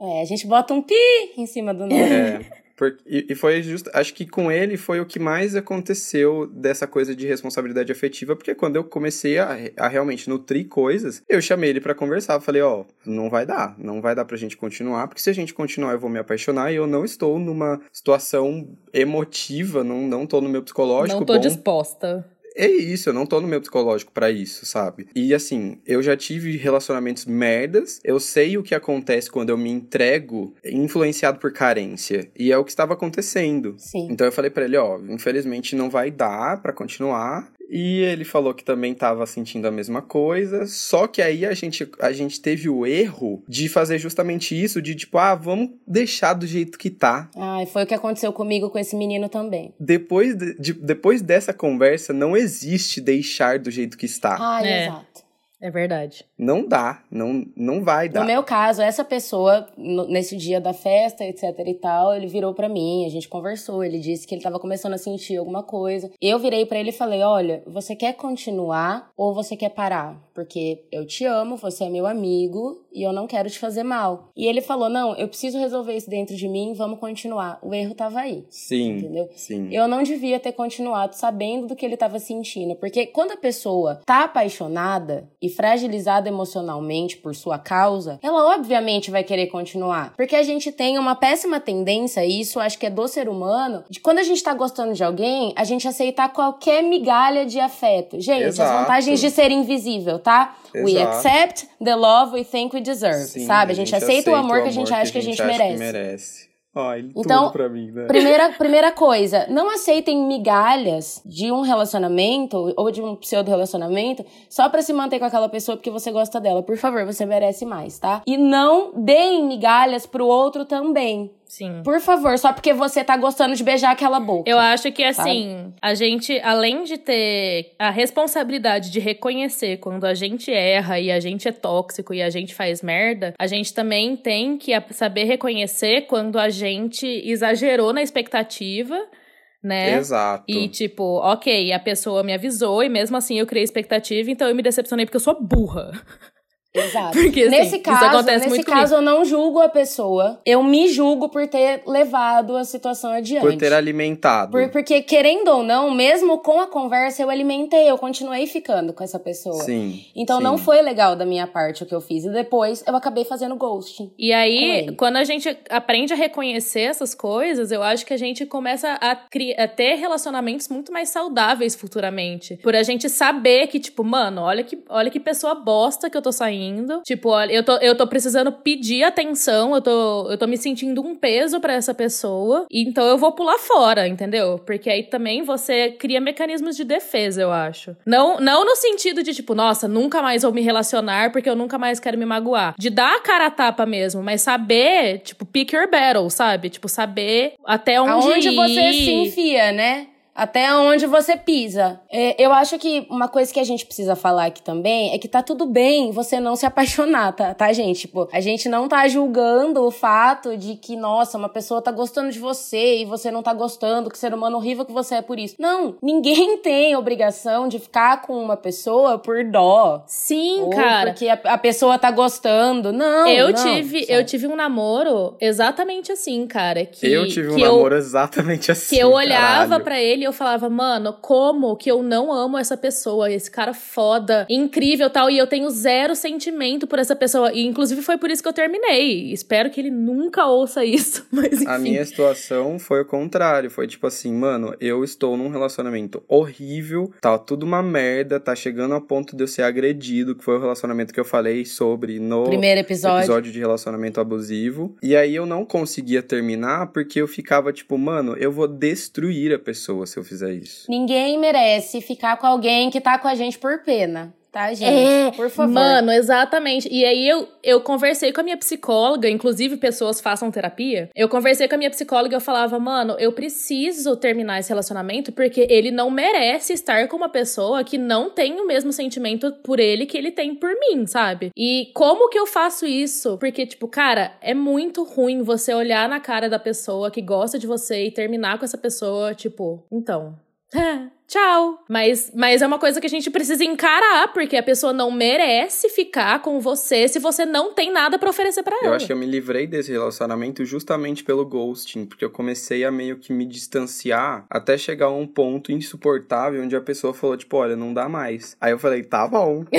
Speaker 2: É, a gente bota um pi em cima do nome.
Speaker 1: É. [LAUGHS] e, e foi justo. Acho que com ele foi o que mais aconteceu dessa coisa de responsabilidade afetiva, porque quando eu comecei a, a realmente nutrir coisas, eu chamei ele pra conversar. Falei, ó, não vai dar, não vai dar pra gente continuar, porque se a gente continuar eu vou me apaixonar e eu não estou numa situação emotiva, não, não tô no meu psicológico.
Speaker 3: Não tô
Speaker 1: bom
Speaker 3: disposta.
Speaker 1: É isso, eu não tô no meu psicológico pra isso, sabe? E assim, eu já tive relacionamentos merdas, eu sei o que acontece quando eu me entrego influenciado por carência, e é o que estava acontecendo.
Speaker 2: Sim.
Speaker 1: Então eu falei pra ele, ó, infelizmente não vai dar pra continuar. E ele falou que também tava sentindo a mesma coisa, só que aí a gente, a gente teve o erro de fazer justamente isso, de tipo, ah, vamos deixar do jeito que tá.
Speaker 2: Ah, e foi o que aconteceu comigo com esse menino também.
Speaker 1: Depois, de- de- depois dessa conversa, não existe deixar do jeito que está.
Speaker 2: Ai,
Speaker 3: É.
Speaker 2: exato.
Speaker 3: É verdade.
Speaker 1: Não dá, não, não vai dar.
Speaker 2: No meu caso, essa pessoa, nesse dia da festa, etc e tal, ele virou pra mim, a gente conversou, ele disse que ele tava começando a sentir alguma coisa. Eu virei pra ele e falei: "Olha, você quer continuar ou você quer parar? Porque eu te amo, você é meu amigo e eu não quero te fazer mal". E ele falou: "Não, eu preciso resolver isso dentro de mim, vamos continuar". O erro tava aí.
Speaker 1: Sim,
Speaker 2: Entendeu?
Speaker 1: sim.
Speaker 2: Eu não devia ter continuado sabendo do que ele estava sentindo, porque quando a pessoa tá apaixonada e fragilizada emocionalmente por sua causa, ela obviamente vai querer continuar. Porque a gente tem uma péssima tendência, e isso acho que é do ser humano, de quando a gente tá gostando de alguém, a gente aceitar qualquer migalha de afeto. Gente,
Speaker 1: Exato.
Speaker 2: as vantagens de ser invisível, tá? We
Speaker 1: Exato.
Speaker 2: accept the love we think we deserve,
Speaker 1: Sim,
Speaker 2: sabe? A gente, aceita, o amor que a gente acha que a gente
Speaker 1: acha
Speaker 2: merece.
Speaker 1: que merece. Ai,
Speaker 2: Então,
Speaker 1: tudo pra mim, né?
Speaker 2: Primeira, primeira coisa, não aceitem migalhas de um relacionamento ou de um pseudo-relacionamento só pra se manter com aquela pessoa porque você gosta dela. Por favor, você merece mais, tá? E não deem migalhas pro outro também.
Speaker 3: Sim.
Speaker 2: Por favor, só porque você tá gostando de beijar aquela boca.
Speaker 3: Eu acho que,
Speaker 2: Sabe?
Speaker 3: assim, a gente, além de ter a responsabilidade de reconhecer quando a gente erra e a gente é tóxico e a gente faz merda, a gente também tem que saber reconhecer quando a gente exagerou na expectativa, né?
Speaker 1: Exato.
Speaker 3: E tipo, ok, a pessoa me avisou e mesmo assim eu criei expectativa, então eu me decepcionei porque eu sou burra. [LAUGHS]
Speaker 2: Exato.
Speaker 3: Porque, assim,
Speaker 2: nesse
Speaker 3: isso
Speaker 2: caso,
Speaker 3: acontece
Speaker 2: nesse
Speaker 3: muito
Speaker 2: caso eu não julgo a pessoa. Eu me julgo por ter levado a situação adiante.
Speaker 1: Por ter alimentado.
Speaker 2: Por- porque, querendo ou não, mesmo com a conversa, eu alimentei, eu continuei ficando com essa pessoa.
Speaker 1: Sim.
Speaker 2: Então
Speaker 1: sim.
Speaker 2: não foi legal da minha parte o que eu fiz. E depois eu acabei fazendo ghosting.
Speaker 3: E aí, quando a gente aprende a reconhecer essas coisas, eu acho que a gente começa a, a ter relacionamentos muito mais saudáveis futuramente. Por a gente saber que, tipo, mano, olha que, olha que pessoa bosta que eu tô saindo. Tipo, olha, eu tô, eu tô precisando pedir atenção, eu tô, eu tô me sentindo um peso pra essa pessoa. Então eu vou pular fora, entendeu? Porque aí também você cria mecanismos de defesa, eu acho. Não, não no sentido de, tipo, nossa, nunca mais vou me relacionar porque eu nunca mais quero me magoar. De dar a cara a tapa mesmo, mas saber, tipo, pick your battle, sabe? Tipo, saber até onde
Speaker 2: Aonde
Speaker 3: ir.
Speaker 2: você se enfia, né? Até onde você pisa. É, eu acho que uma coisa que a gente precisa falar aqui também é que tá tudo bem você não se apaixonar, tá, tá, gente? Tipo, a gente não tá julgando o fato de que, nossa, uma pessoa tá gostando de você e você não tá gostando, que ser humano horrível que você é por isso. Não, ninguém [LAUGHS] tem obrigação de ficar com uma pessoa por dó.
Speaker 3: Sim,
Speaker 2: ou
Speaker 3: cara.
Speaker 2: porque a, a pessoa tá gostando. Não,
Speaker 3: eu
Speaker 2: não,
Speaker 3: tive,
Speaker 2: sabe?
Speaker 3: eu tive um namoro exatamente assim, cara, que
Speaker 1: eu tive um
Speaker 3: que eu-
Speaker 1: namoro exatamente assim.
Speaker 3: Que eu olhava
Speaker 1: caralho.
Speaker 3: pra ele e eu falava, mano, como que eu não amo essa pessoa? Esse cara foda, incrível tal. E eu tenho zero sentimento por essa pessoa. E inclusive foi por isso que eu terminei. Espero que ele nunca ouça isso. [LAUGHS] Mas enfim.
Speaker 1: A minha situação foi o contrário. Foi tipo assim, mano, eu estou num relacionamento horrível, tá tudo uma merda, tá chegando a ponto de eu ser agredido, que foi o relacionamento que eu falei sobre no
Speaker 2: Primeiro episódio.
Speaker 1: episódio de relacionamento abusivo. E aí eu não conseguia terminar porque eu ficava tipo, mano, eu vou destruir a pessoa se eu fizer isso.
Speaker 2: Ninguém merece ficar com alguém que tá com a gente por pena, tá, gente?
Speaker 3: É,
Speaker 2: por favor.
Speaker 3: Mano, exatamente. E aí eu, eu conversei com a minha psicóloga, inclusive pessoas façam terapia. Eu conversei com a minha psicóloga e eu falava, mano, eu preciso terminar esse relacionamento porque ele não merece estar com uma pessoa que não tem o mesmo sentimento por ele que ele tem por mim, sabe? E como que eu faço isso? Porque, tipo, cara, é muito ruim você olhar na cara da pessoa que gosta de você e terminar com essa pessoa, tipo, então. [LAUGHS] Tchau. Mas, mas é uma coisa que a gente precisa encarar, porque a pessoa não merece ficar com você se você não tem nada pra oferecer pra ela.
Speaker 1: Eu acho que eu me livrei desse relacionamento justamente pelo ghosting, porque eu comecei a meio que me distanciar até chegar a um ponto insuportável onde a pessoa falou, tipo, olha, não dá mais. Aí eu falei, tá bom. [LAUGHS]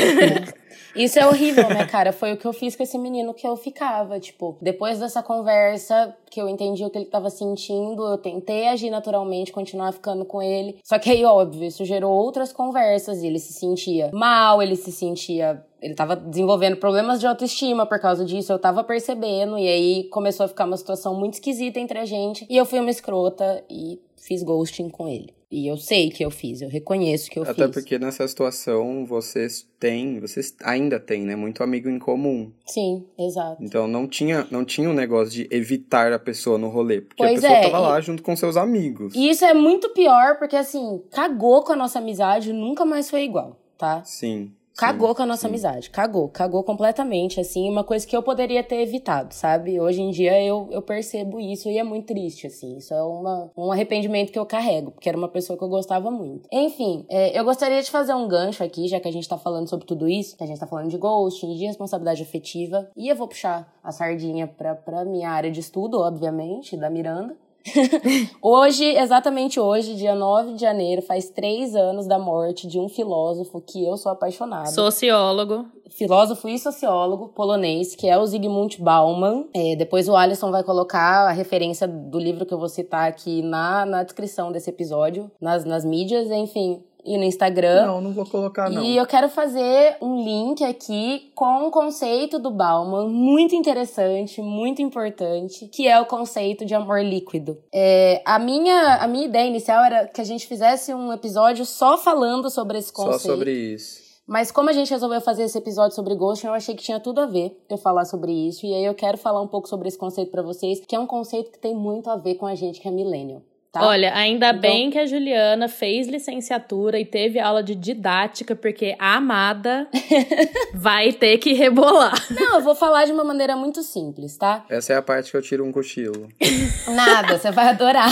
Speaker 2: Isso é horrível, né, cara? Foi o que eu fiz com esse menino que eu ficava. Tipo, depois dessa conversa, que eu entendi o que ele tava sentindo, eu tentei agir naturalmente, continuar ficando com ele. Só que aí, óbvio, isso gerou outras conversas e ele se sentia mal, ele se sentia. Ele tava desenvolvendo problemas de autoestima por causa disso, eu tava percebendo, e aí começou a ficar uma situação muito esquisita entre a gente. E eu fui uma escrota e fiz ghosting com ele. E eu sei que eu fiz, eu reconheço que eu
Speaker 1: Até
Speaker 2: fiz.
Speaker 1: porque nessa situação vocês têm, vocês ainda têm, né, muito amigo em comum.
Speaker 2: Sim, exato.
Speaker 1: Então não tinha, não tinha um negócio de evitar a pessoa no rolê, porque
Speaker 2: Pois
Speaker 1: a pessoa
Speaker 2: é,
Speaker 1: tava lá junto com seus amigos.
Speaker 2: E isso é muito pior porque, assim, cagou com a nossa amizade, nunca mais foi igual, tá?
Speaker 1: Sim.
Speaker 2: Cagou com a nossa amizade. Cagou. Cagou completamente, assim. Uma coisa que eu poderia ter evitado, sabe? Hoje em dia eu, eu percebo isso e é muito triste, assim. Isso é uma, um arrependimento que eu carrego, porque era uma pessoa que eu gostava muito. Enfim, é, eu gostaria de fazer um gancho aqui, já que a gente tá falando sobre tudo isso. Que a gente tá falando de ghosting, de responsabilidade afetiva. E eu vou puxar a sardinha pra, pra minha área de estudo, obviamente, da Miranda. [LAUGHS] hoje, exatamente hoje, dia 9 de janeiro, faz três anos da morte de um filósofo que eu sou apaixonada.
Speaker 3: Sociólogo.
Speaker 2: Filósofo e sociólogo polonês, que é o Zygmunt Bauman. É, depois o Alisson vai colocar a referência do livro que eu vou citar aqui na, na descrição desse episódio, nas, nas mídias, enfim e no Instagram.
Speaker 1: Não, não vou colocar, não.
Speaker 2: E eu quero fazer um link aqui com o conceito do Bauman, muito interessante, muito importante, que é o conceito de amor líquido. É, a, minha, a minha ideia inicial era que a gente fizesse um episódio só falando sobre esse conceito.
Speaker 1: Só sobre isso.
Speaker 2: Mas como a gente resolveu fazer esse episódio sobre ghosting, eu achei que tinha tudo a ver eu falar sobre isso. E aí eu quero falar um pouco sobre esse conceito para vocês, que é um conceito que tem muito a ver com a gente que é millennial. Tá?
Speaker 3: Olha, ainda
Speaker 2: Então-
Speaker 3: bem que a Juliana fez licenciatura e teve aula de didática, porque a amada [LAUGHS] vai ter que rebolar.
Speaker 2: Não, eu vou falar de uma maneira muito simples, tá?
Speaker 1: Essa é a parte que eu tiro um cochilo.
Speaker 2: Nada, você vai adorar.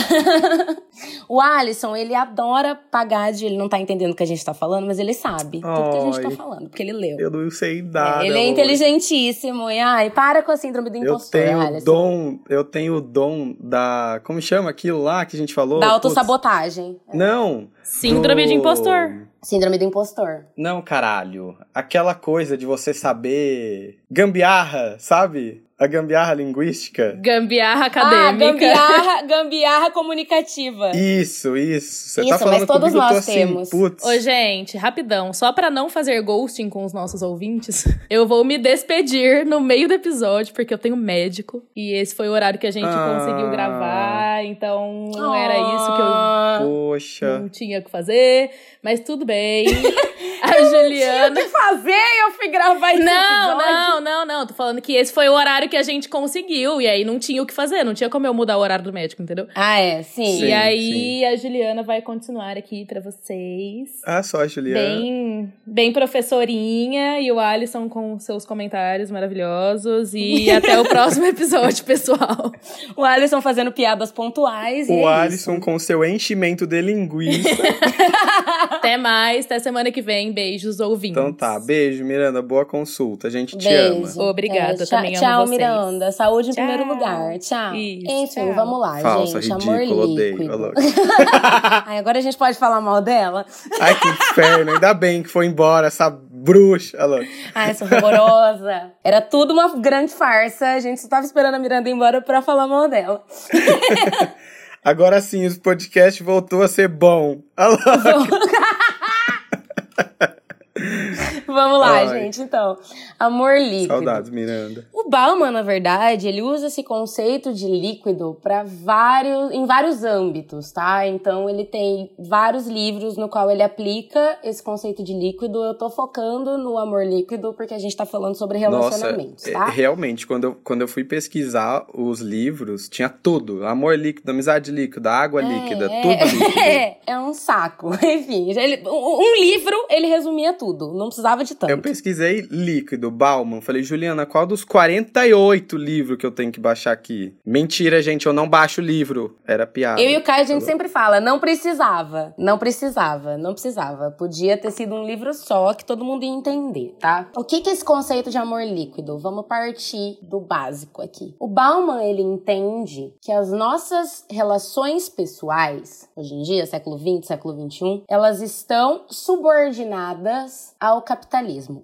Speaker 2: o Alisson, ele adora pagar de. Ele não tá entendendo o que a gente tá falando, mas ele sabe tudo que a gente tá
Speaker 1: Ai.
Speaker 2: falando, porque ele leu.
Speaker 1: Eu não sei nada.
Speaker 2: É, ele é
Speaker 1: amor.
Speaker 2: inteligentíssimo. E, ai, para com a síndrome do
Speaker 1: Eu
Speaker 2: impostor,
Speaker 1: tenho o
Speaker 2: Alisson.
Speaker 1: dom, eu tenho o dom da. Como chama aquilo lá que a gente falou?
Speaker 2: Da
Speaker 1: Putz.
Speaker 2: autossabotagem.
Speaker 1: Não.
Speaker 3: Síndrome
Speaker 1: do-
Speaker 3: de impostor.
Speaker 2: Síndrome do impostor.
Speaker 1: Não, caralho. Aquela coisa de você saber. Gambiarra, sabe? A gambiarra linguística.
Speaker 3: Gambiarra
Speaker 2: Ah,
Speaker 3: acadêmica.
Speaker 2: gambiarra, gambiarra comunicativa.
Speaker 1: Isso, isso. Você
Speaker 2: Isso,
Speaker 1: tá
Speaker 2: mas
Speaker 1: falando
Speaker 2: todos
Speaker 1: comigo, eu
Speaker 2: nós
Speaker 1: assim,
Speaker 2: temos.
Speaker 1: putz.
Speaker 3: Ô, gente, rapidão. Só pra não fazer ghosting com os nossos ouvintes, [LAUGHS] eu vou me despedir no meio do episódio, porque eu tenho médico. E esse foi o horário que a gente
Speaker 1: Ah.
Speaker 3: conseguiu gravar. Então, não era isso que eu
Speaker 2: Ah,
Speaker 1: Poxa.
Speaker 3: não tinha o que fazer. Mas tudo bem. [LAUGHS] [LAUGHS] a Juliana.
Speaker 2: O que fazer? Eu fui gravar esse
Speaker 3: Não,
Speaker 2: episódio.
Speaker 3: não, não, não. Tô falando que esse foi o horário que a gente conseguiu. E aí não tinha o que fazer. Não tinha como eu mudar o horário do médico, entendeu?
Speaker 2: Ah, é, sim.
Speaker 1: Sim.
Speaker 3: e aí a Juliana vai continuar aqui pra vocês.
Speaker 1: Ah, só, Juliana.
Speaker 3: Bem, bem professorinha e o Alisson com seus comentários maravilhosos. E [LAUGHS] até o próximo episódio, pessoal.
Speaker 2: O Alisson fazendo piadas pontuais. e
Speaker 1: O
Speaker 2: é
Speaker 1: Alisson com seu enchimento de linguiça. [LAUGHS]
Speaker 3: Até mais, até semana que vem. Beijos, ouvintes.
Speaker 1: então tá, beijo, Miranda. Boa consulta. A gente te
Speaker 2: Beijo.
Speaker 1: ama.
Speaker 3: Obrigada,
Speaker 2: É, tchau,
Speaker 3: também amo
Speaker 2: Tchau,
Speaker 3: vocês.
Speaker 2: Miranda. Saúde em
Speaker 3: Tchau.
Speaker 2: primeiro lugar. Tchau.
Speaker 3: Isso,
Speaker 2: Enfim,
Speaker 3: tchau.
Speaker 2: vamos lá,
Speaker 1: Falsa,
Speaker 2: gente.
Speaker 1: ridícula,
Speaker 2: Amor
Speaker 1: odeio.
Speaker 2: líquido. [LAUGHS] Ai, agora a gente pode falar mal dela?
Speaker 1: Ai, que inferno. Ainda bem que foi embora essa bruxa. Olha.
Speaker 2: Ai, essa horrorosa. Era tudo uma grande farsa. A gente só tava esperando a Miranda ir embora pra falar mal dela. [LAUGHS]
Speaker 1: Agora sim, o podcast voltou a ser bom. Lá. [LAUGHS]
Speaker 2: Vamos lá,
Speaker 1: Ai.
Speaker 2: gente. Então, amor líquido.
Speaker 1: Saudades, Miranda.
Speaker 2: O Bauman, na verdade, ele usa esse conceito de líquido para vários, em vários âmbitos, tá? Então ele tem vários livros no qual ele aplica esse conceito de líquido. Eu tô focando no amor líquido porque a gente tá falando sobre relacionamentos,
Speaker 1: Nossa,
Speaker 2: tá?
Speaker 1: é, realmente, quando eu, quando eu fui pesquisar os livros, tinha tudo. Amor líquido, amizade líquida, água líquida,
Speaker 2: é,
Speaker 1: tudo líquido.
Speaker 2: É, [LAUGHS] é um saco. [LAUGHS] Enfim, ele- um, um livro ele resumia tudo. Não precisava de tanto.
Speaker 1: Eu pesquisei líquido, Bauman. Falei, Juliana, qual dos 48 livros que eu tenho que baixar aqui? Mentira, gente, eu não baixo livro. Era piada.
Speaker 2: Eu e o Caio, a gente
Speaker 1: Falou.
Speaker 2: sempre fala, não precisava, não precisava, não precisava. Podia ter sido um livro só que todo mundo ia entender, tá? O que que é esse conceito de amor líquido? Vamos partir do básico aqui. O Bauman, ele entende que as nossas relações pessoais, hoje em dia, século XX, século XXI, elas estão subordinadas ao capitalismo.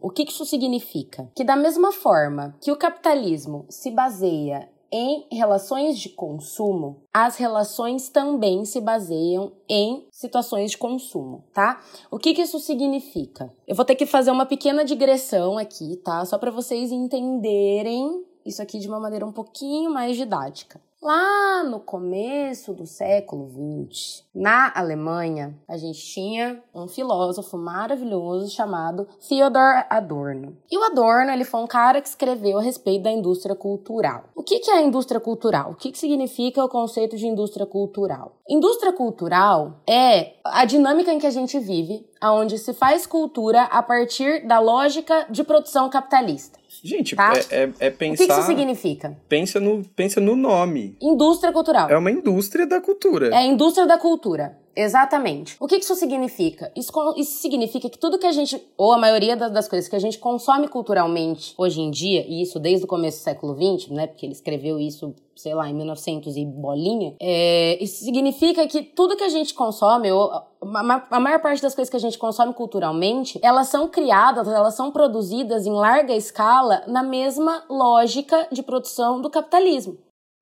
Speaker 2: O que que isso significa? Que da mesma forma que o capitalismo se baseia em relações de consumo, as relações também se baseiam em situações de consumo, tá? O que que isso significa? Eu vou ter que fazer uma pequena digressão aqui, tá? Só para vocês entenderem isso aqui de uma maneira um pouquinho mais didática. Lá no começo do século XX, na Alemanha, a gente tinha um filósofo maravilhoso chamado Theodor Adorno. E o Adorno, ele foi um cara que escreveu a respeito da indústria cultural. O que é a indústria cultural? O que significa o conceito de indústria cultural? Indústria cultural é a dinâmica em que a gente vive, onde se faz cultura a partir da lógica de produção capitalista.
Speaker 1: Gente,
Speaker 2: Tá?
Speaker 1: é, é, é
Speaker 2: O que,
Speaker 1: pensar.
Speaker 2: isso significa?
Speaker 1: pensa, no, pensa no nome.
Speaker 2: Indústria cultural.
Speaker 1: É uma indústria da cultura.
Speaker 2: É a indústria da cultura. Exatamente. O que isso significa? Isso, isso significa que tudo que a gente, ou a maioria da- das coisas que a gente consome culturalmente hoje em dia, e isso desde o começo do século XX, né? Porque ele escreveu isso, sei lá, em 1900 e bolinha. É, isso significa que tudo que a gente consome, ou a maior parte das coisas que a gente consome culturalmente, elas são criadas, elas são produzidas em larga escala na mesma lógica de produção do capitalismo.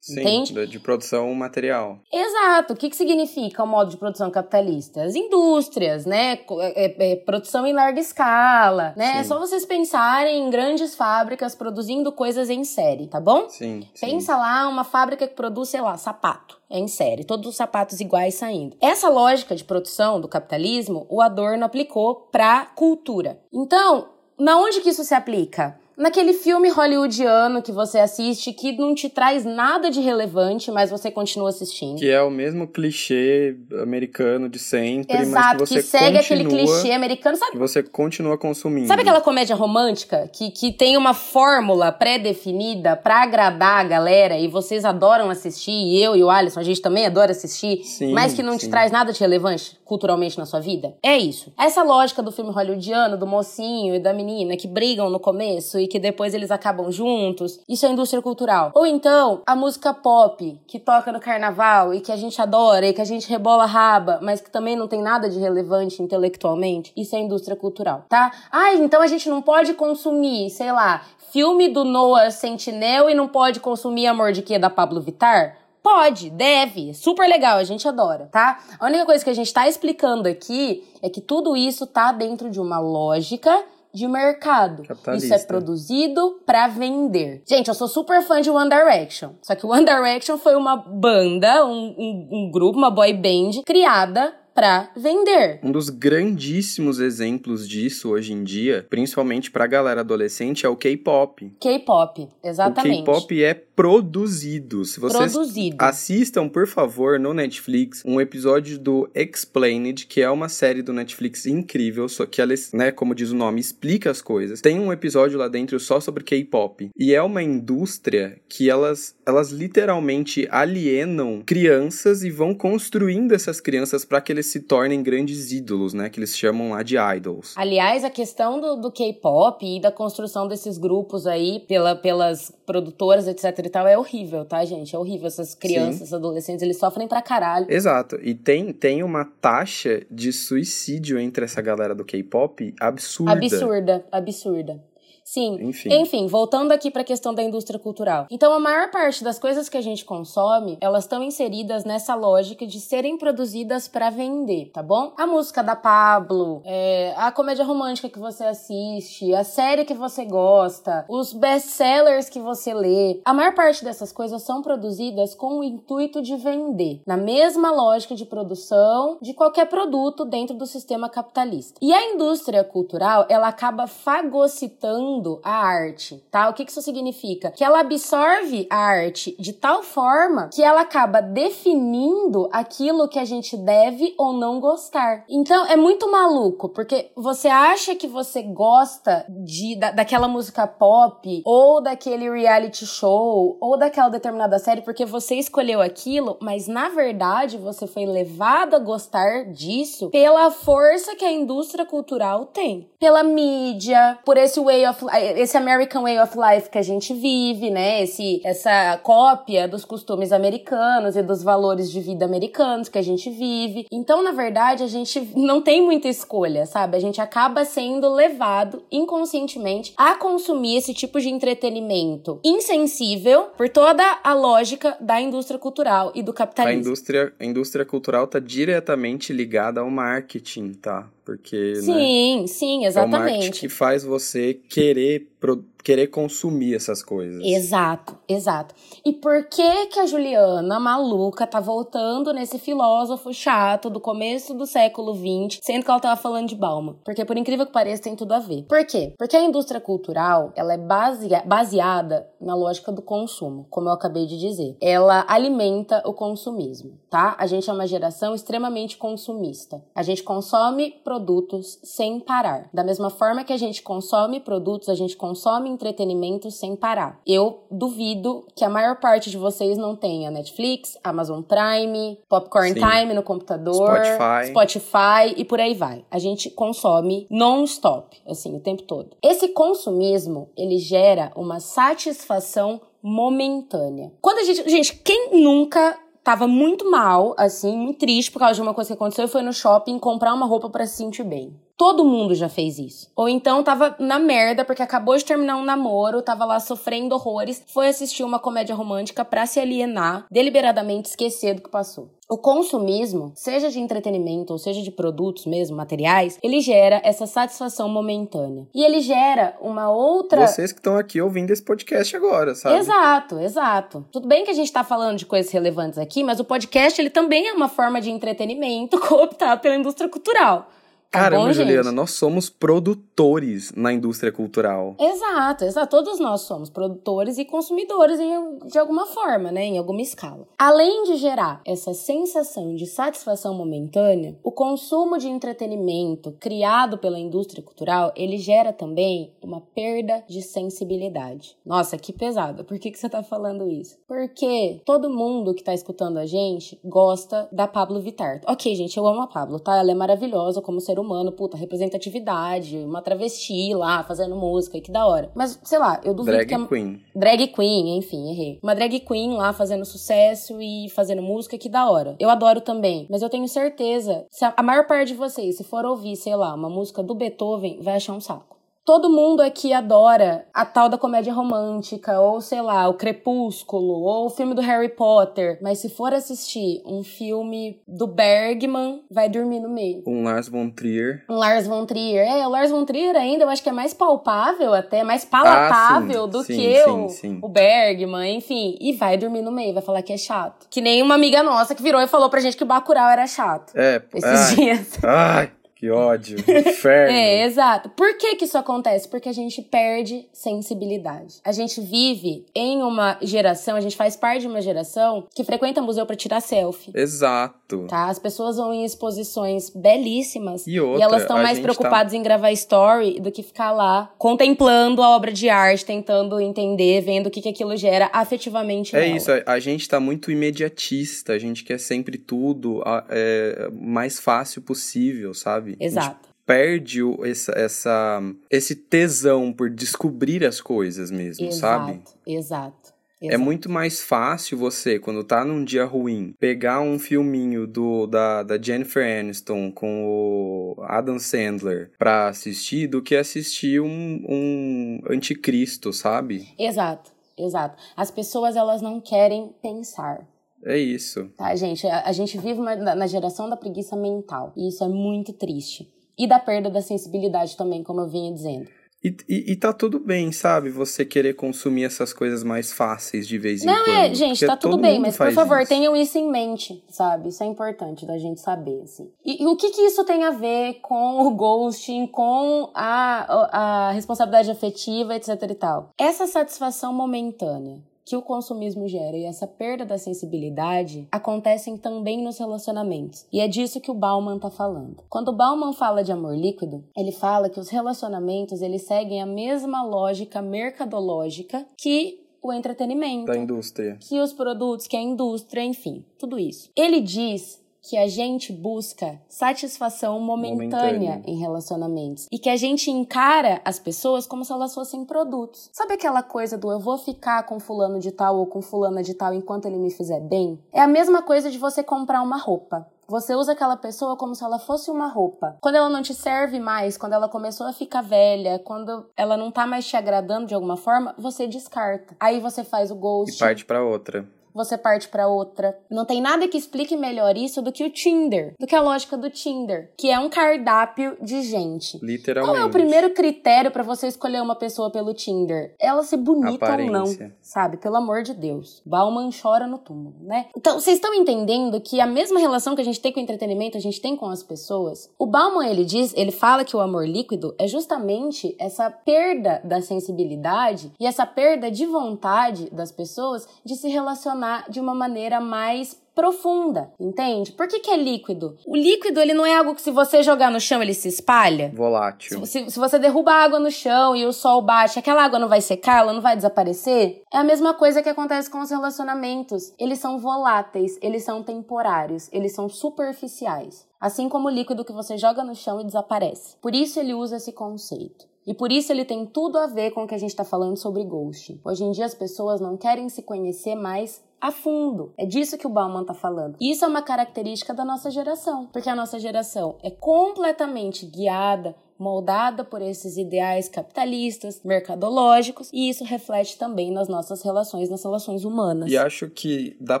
Speaker 1: Sim,
Speaker 2: entende?
Speaker 1: de- produção material.
Speaker 2: Exato. O que, que significa o modo de produção capitalista? As indústrias, né? É- é- é produção em larga escala, né? É
Speaker 1: Sim.
Speaker 2: só vocês pensarem em grandes fábricas produzindo coisas em série, tá bom?
Speaker 1: Sim. sim.
Speaker 2: Pensa lá uma fábrica que produz, sei lá, sapato. É em série, todos os sapatos iguais saindo. Essa lógica de produção do capitalismo, o Adorno aplicou pra cultura. Então, na onde que isso se aplica? Naquele filme hollywoodiano que você assiste que não te traz nada de relevante, mas você continua assistindo.
Speaker 1: Que é o mesmo clichê americano de sempre, mas
Speaker 2: Exato,
Speaker 1: que você
Speaker 2: segue aquele clichê americano. Sabe,
Speaker 1: que você continua consumindo.
Speaker 2: sabe aquela comédia romântica que, que tem uma fórmula pré-definida pra agradar a galera e vocês adoram assistir, e eu e o Alisson, a gente também adora assistir,
Speaker 1: Sim,
Speaker 2: mas que não te
Speaker 1: sim.
Speaker 2: traz nada de relevante culturalmente na sua vida? É isso. Essa lógica do filme hollywoodiano, do mocinho e da menina que brigam no começo e que depois eles acabam juntos, isso é indústria cultural. Ou então, a música pop que toca no carnaval e que a gente adora e que a gente rebola raba, mas que também não tem nada de relevante intelectualmente, isso é indústria cultural, tá? Ah, então a gente não pode consumir, sei lá, filme do Noah Sentinel e não pode consumir Amor de Quê da Pablo Vittar? Pode, deve, super legal, a gente adora, tá? A única coisa que a gente tá explicando aqui é que tudo isso tá dentro de uma lógica de mercado. Isso é produzido pra vender. Gente, eu sou super fã de One Direction. Só que One [LAUGHS] Direction foi uma banda, um, um- um grupo, uma boy band criada pra vender.
Speaker 1: Um dos grandíssimos exemplos disso hoje em dia, principalmente pra galera adolescente, é o K-pop.
Speaker 2: K-pop, exatamente.
Speaker 1: O K-pop é produzido. Se vocês
Speaker 2: Produzido.
Speaker 1: assistam, por favor, no Netflix, um episódio do Explained, que é uma série do Netflix incrível, só que ela, né, como diz o nome, explica as coisas. Tem um episódio lá dentro só sobre K-pop. E é uma indústria que elas, elas literalmente alienam crianças e vão construindo essas crianças para que eles se tornem grandes ídolos, né? Que eles chamam lá de idols.
Speaker 2: Aliás, a questão do, do K-pop e da construção desses grupos aí pela, pelas produtoras, etc e tal, é horrível, tá, gente? É horrível. Essas crianças, adolescentes, eles sofrem pra caralho.
Speaker 1: Exato. E tem, tem uma taxa de suicídio entre essa galera do K-pop absurda.
Speaker 2: Absurda, absurda. Sim.
Speaker 1: Enfim.
Speaker 2: Enfim, voltando aqui pra questão da indústria cultural. Então, a maior parte das coisas que a gente consome, elas estão inseridas nessa lógica de serem produzidas pra vender, tá bom? A música da Pablo, é, a comédia romântica que você assiste, a série que você gosta, os best-sellers que você lê. A maior parte dessas coisas são produzidas com o intuito de vender, na mesma lógica de produção de qualquer produto dentro do sistema capitalista. E a indústria cultural, ela acaba fagocitando a arte, tá? O que que isso significa? Que ela absorve a arte de tal forma que ela acaba definindo aquilo que a gente deve ou não gostar. Então é muito maluco, porque você acha que você gosta de, da, daquela música pop, ou daquele reality show, ou daquela determinada série, porque você escolheu aquilo, mas na verdade você foi levado a gostar disso pela força que a indústria cultural tem. Pela mídia, por esse way of esse American way of life que a gente vive, né? Esse, essa cópia dos costumes americanos e dos valores de vida americanos que a gente vive. Então, na verdade, a gente não tem muita escolha, sabe? A gente acaba sendo levado inconscientemente a consumir esse tipo de entretenimento insensível por toda a lógica da indústria cultural e do
Speaker 1: A
Speaker 2: capitalismo.
Speaker 1: indústria, a indústria cultural tá diretamente ligada ao marketing, tá? Porque, né?
Speaker 2: Sim, sim,
Speaker 1: É o marketing
Speaker 2: exatamente.
Speaker 1: que faz você querer querer, pro- querer consumir essas coisas.
Speaker 2: Exato, exato. E por que que a Juliana maluca tá voltando nesse filósofo chato do começo do século XX, sendo que ela tava falando de Bauman? Porque por incrível que pareça tem tudo a ver. Por quê? Porque a indústria cultural, ela é basea- baseada na lógica do consumo, como eu acabei de dizer. Ela alimenta o consumismo, tá? A gente é uma geração extremamente consumista. A gente consome produtos sem parar. Da mesma forma que a gente consome produtos, a gente consome entretenimento sem parar. Eu duvido que a maior parte de vocês não tenha Netflix, Amazon Prime, Popcorn
Speaker 1: Sim.
Speaker 2: Time no computador,
Speaker 1: Spotify.
Speaker 2: Spotify e por aí vai. A gente consome non-stop, assim, o tempo todo. Esse consumismo, ele gera uma satisfação momentânea. Quando a gente, gente, quem nunca tava muito mal, assim, muito triste por causa de uma coisa que aconteceu e foi no shopping comprar uma roupa pra se sentir bem. Todo mundo já fez isso. Ou então tava na merda porque acabou de terminar um namoro, tava lá sofrendo horrores, foi assistir uma comédia romântica pra se alienar, deliberadamente esquecer do que passou. O consumismo, seja de entretenimento ou seja de produtos mesmo, materiais, ele gera essa satisfação momentânea. E ele gera uma outra
Speaker 1: Vocês que estão aqui ouvindo esse podcast agora, sabe?
Speaker 2: Exato, exato. Tudo bem que a gente tá falando de coisas relevantes aqui, mas o podcast ele também é uma forma de entretenimento [LAUGHS] cooptado pela indústria cultural. Tá
Speaker 1: Caramba,
Speaker 2: bom, gente?
Speaker 1: Juliana, nós somos produtores na indústria cultural.
Speaker 2: Exato, exato. Todos nós somos produtores e consumidores em, de alguma forma, né? Em alguma escala. Além de gerar essa sensação de satisfação momentânea, o consumo de entretenimento criado pela indústria cultural, ele gera também uma perda de sensibilidade. Nossa, que pesado. Por que, que você tá falando isso? Porque todo mundo que tá escutando a gente gosta da Pablo Vittar. Ok, gente, eu amo a Pablo, tá? Ela é maravilhosa como ser humano, puta, representatividade, uma travesti lá fazendo música, que da hora. Mas, sei lá, eu duvido
Speaker 1: Drag
Speaker 2: que a,
Speaker 1: Queen.
Speaker 2: Drag queen, enfim, errei. Uma drag queen lá fazendo sucesso e fazendo música, que da hora. Eu adoro também, mas eu tenho certeza, se a, a maior parte de vocês, se for ouvir, sei lá, uma música do Beethoven, vai achar um saco. Todo mundo aqui adora a tal da comédia romântica, ou sei lá, o Crepúsculo, ou o filme do Harry Potter. Mas se for assistir um filme do Bergman, vai dormir no meio.
Speaker 1: Um Lars von Trier.
Speaker 2: Um Lars von Trier. É, o Lars von Trier ainda eu acho que é mais palpável até, mais palatável
Speaker 1: Ah,
Speaker 2: do
Speaker 1: Sim,
Speaker 2: que
Speaker 1: sim,
Speaker 2: o,
Speaker 1: sim.
Speaker 2: o Bergman, enfim. E vai dormir no meio, vai falar que é chato. Que nem uma amiga nossa que virou e falou pra gente que o Bacurau era chato.
Speaker 1: É,
Speaker 2: Esses
Speaker 1: ai,
Speaker 2: dias.
Speaker 1: ai, que ódio. Inferno. [LAUGHS]
Speaker 2: É, exato. Por que que isso acontece? Porque a gente perde sensibilidade. A gente vive em uma geração, a gente faz parte de uma geração que frequenta museu pra tirar selfie.
Speaker 1: Exato.
Speaker 2: Tá? As pessoas vão em exposições belíssimas
Speaker 1: E outra,
Speaker 2: elas estão mais
Speaker 1: gente
Speaker 2: preocupadas em gravar story do que ficar lá contemplando a obra de arte, tentando entender, vendo o que, que aquilo gera afetivamente
Speaker 1: É
Speaker 2: nela.
Speaker 1: isso, a, a gente tá muito imediatista, a gente quer sempre tudo a- é, mais fácil possível, sabe? Gente
Speaker 2: Exato.
Speaker 1: perde essa, essa, esse tesão por descobrir as coisas mesmo, sabe?
Speaker 2: Exato, exato.
Speaker 1: É
Speaker 2: exato.
Speaker 1: muito mais fácil você, quando tá num dia ruim, pegar um filminho do, da, da Jennifer Aniston com o Adam Sandler pra assistir do que assistir um, um anticristo, sabe?
Speaker 2: Exato, exato. As pessoas, elas não querem pensar.
Speaker 1: É isso.
Speaker 2: Tá, gente? A, a gente vive uma- na geração da preguiça mental. E isso é muito triste. E da perda da sensibilidade também, como eu vinha dizendo.
Speaker 1: E, e, e tá tudo bem, sabe? Você querer consumir essas coisas mais fáceis de vez em
Speaker 2: Não,
Speaker 1: quando.
Speaker 2: é, gente, tá tudo bem, mas por favor,
Speaker 1: isso.
Speaker 2: tenham isso em mente, sabe? Isso é importante da gente saber, assim. E, e o que que isso tem a ver com o ghosting, com a, a responsabilidade afetiva, etc e tal? Essa satisfação momentânea que o consumismo gera e essa perda da sensibilidade acontecem também nos relacionamentos. E é disso que o Bauman tá falando. Quando o Bauman fala de amor líquido, ele fala que os relacionamentos eles seguem a mesma lógica mercadológica que o entretenimento
Speaker 1: Da indústria.
Speaker 2: que os produtos, que a indústria, enfim, tudo isso. Ele diz que a gente busca satisfação momentânea,
Speaker 1: Momentânea.
Speaker 2: em relacionamentos e que a gente encara as pessoas como se elas fossem produtos. Sabe aquela coisa do eu vou ficar com fulano de tal ou com fulana de tal enquanto ele me fizer bem? É a mesma coisa de você comprar uma roupa. Você usa aquela pessoa como se ela fosse uma roupa. Quando ela não te serve mais, quando ela começou a ficar velha, quando ela não tá mais te agradando de alguma forma, você descarta. Aí você faz o
Speaker 1: E
Speaker 2: ghost.
Speaker 1: parte pra outra.
Speaker 2: Você parte para outra. Não tem nada que explique melhor isso do que o Tinder, do que a lógica do Tinder, que é um cardápio de gente.
Speaker 1: Literalmente.
Speaker 2: Qual é o primeiro critério para você escolher uma pessoa pelo Tinder? Ela ser bonita ou não,
Speaker 1: Aparência.
Speaker 2: sabe? Pelo amor de Deus. Bauman chora no túmulo, né? Então, vocês estão entendendo que a mesma relação que a gente tem com o entretenimento, a gente tem com as pessoas? O Bauman, ele diz, ele fala que o amor líquido é justamente essa perda da sensibilidade e essa perda de vontade das pessoas de se relacionar de uma maneira mais profunda, entende? Por que, que é líquido? O líquido, ele não é algo que se você jogar no chão, ele se espalha.
Speaker 1: Volátil.
Speaker 2: Se, se você derruba a água no chão e o sol bate, aquela água não vai secar, ela não vai desaparecer? É a mesma coisa que acontece com os relacionamentos. Eles são voláteis, eles são temporários, eles são superficiais. Assim como o líquido que você joga no chão e desaparece. Por isso ele usa esse conceito. E por isso ele tem tudo a ver com o que a gente está falando sobre ghosting. Hoje em dia as pessoas não querem se conhecer mais a fundo. É disso que o Bauman tá falando. Isso é uma característica da nossa geração, porque a nossa geração é completamente guiada, moldada por esses ideais capitalistas, mercadológicos, e isso reflete também nas nossas relações, nas relações humanas.
Speaker 1: E acho que dá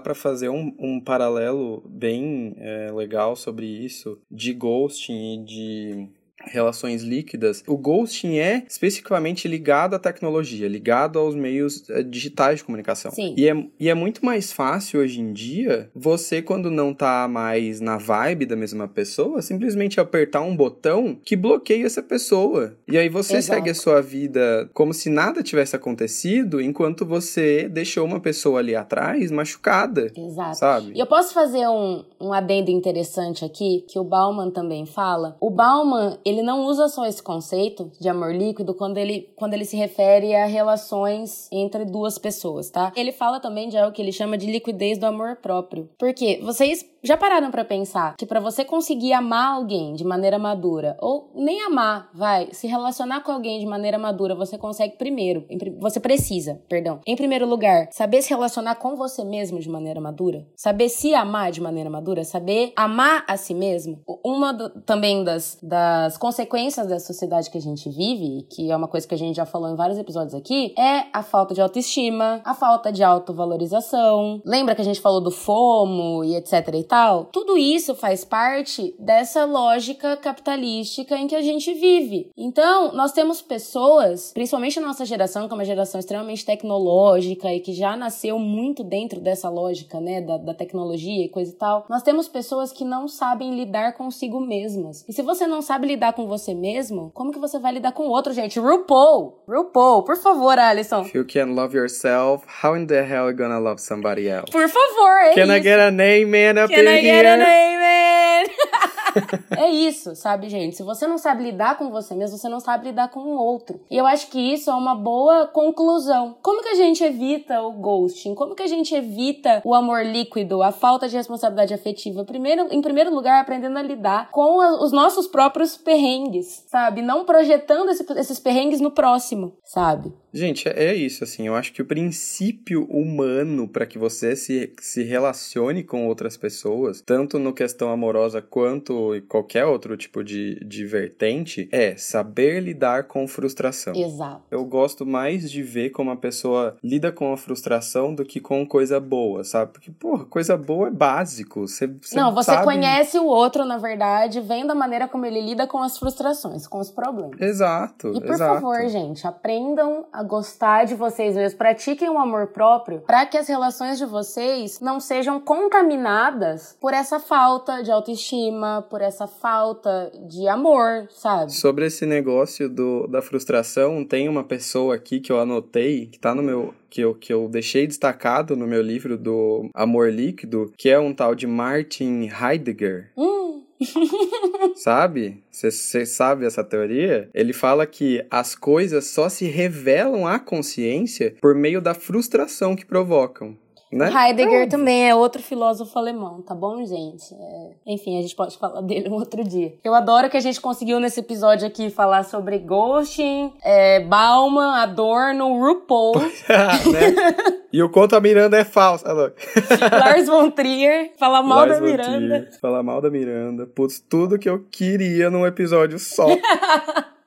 Speaker 1: pra fazer um, um paralelo bem é, legal sobre isso, de ghosting e de relações líquidas. O ghosting é especificamente ligado à tecnologia, ligado aos meios eh, digitais de comunicação.
Speaker 2: Sim.
Speaker 1: E é, e é muito mais fácil hoje em dia você, quando não tá mais na vibe da mesma pessoa, simplesmente apertar um botão que bloqueia essa pessoa. E aí você
Speaker 2: Exato.
Speaker 1: segue a sua vida como se nada tivesse acontecido, enquanto você deixou uma pessoa ali atrás machucada.
Speaker 2: Exato.
Speaker 1: Sabe?
Speaker 2: E eu posso fazer um, um adendo interessante aqui, que o Bauman também fala. O Bauman, ele não usa só esse conceito de amor líquido quando ele, quando ele se refere a relações entre duas pessoas, tá? Ele fala também de algo que ele chama de liquidez do amor próprio. Porque vocês já pararam pra pensar que pra você conseguir amar alguém de maneira madura, ou nem amar, vai, se relacionar com alguém de maneira madura, você consegue primeiro, você precisa, perdão, em primeiro lugar, saber se relacionar com você mesmo de maneira madura, saber se amar de maneira madura, saber amar a si mesmo. Uma do- também das, das consequências da sociedade que a gente vive, que é uma coisa que a gente já falou em vários episódios aqui, é a falta de autoestima, a falta de autovalorização. Lembra que a gente falou do FOMO e etc e Tudo isso faz parte dessa lógica capitalística em que a gente vive. Então, nós temos pessoas, principalmente a nossa geração, que é uma geração extremamente tecnológica e que já nasceu muito dentro dessa lógica, né, da, da tecnologia e coisa e tal. Nós temos pessoas que não sabem lidar consigo mesmas. E se você não sabe lidar com você mesmo, como que você vai lidar com o outro, gente? RuPaul! RuPaul, por favor, Alisson.
Speaker 1: If you can love yourself, how in the hell are you gonna love somebody else?
Speaker 2: Por favor, é
Speaker 1: Can I
Speaker 2: isso.
Speaker 1: get a name, man, up
Speaker 2: Can
Speaker 1: in
Speaker 2: I get an amen? [LAUGHS] é isso, sabe, gente? Se você não sabe lidar com você mesmo, você não sabe lidar com o outro. E eu acho que isso é uma boa conclusão. Como que a gente evita o ghosting? Como que a gente evita o amor líquido, a falta de responsabilidade afetiva? Primeiro, em primeiro lugar, aprendendo a lidar com a- os nossos próprios perrengues, sabe? Não projetando esse- esses perrengues no próximo, sabe?
Speaker 1: Gente, é é isso, assim. Eu acho que o princípio humano para que você se, se relacione com outras pessoas, tanto no questão amorosa quanto em qualquer outro tipo de, de vertente, é saber lidar com frustração.
Speaker 2: Exato.
Speaker 1: Eu gosto mais de ver como a pessoa lida com a frustração do que com coisa boa, sabe? Porque, porra, coisa boa é básico. Você, você
Speaker 2: Não, você
Speaker 1: sabe...
Speaker 2: conhece o outro, na verdade, vendo a maneira como ele lida com as frustrações, com os problemas.
Speaker 1: Exato,
Speaker 2: E por
Speaker 1: exato.
Speaker 2: favor, gente, aprendam a gostar de vocês mesmos. Pratiquem o amor próprio para que as relações de vocês não sejam contaminadas por essa falta de autoestima, por essa falta de amor, sabe?
Speaker 1: Sobre esse negócio do, da frustração, tem uma pessoa aqui que eu anotei, que tá no meu. Que eu, que eu deixei destacado no meu livro do Amor Líquido, que é um tal de Martin Heidegger.
Speaker 2: Hum. [LAUGHS]
Speaker 1: Sabe? Você sabe essa teoria? Ele fala que as coisas só se revelam à consciência por meio da frustração que provocam. Né?
Speaker 2: Heidegger também é outro filósofo alemão, tá bom, gente? É, Enfim, a gente pode falar [LAUGHS] dele um outro dia. Eu adoro que a gente conseguiu nesse episódio aqui falar sobre Ghosting, é, Bauman, Adorno, RuPaul, [LAUGHS]
Speaker 1: né? E o conto a Miranda é falso. Ah, louco. [LAUGHS]
Speaker 2: Lars von Trier, falar mal
Speaker 1: Lars
Speaker 2: da Miranda.
Speaker 1: Trier, Falar mal da Miranda. Putz, tudo que eu queria num episódio só.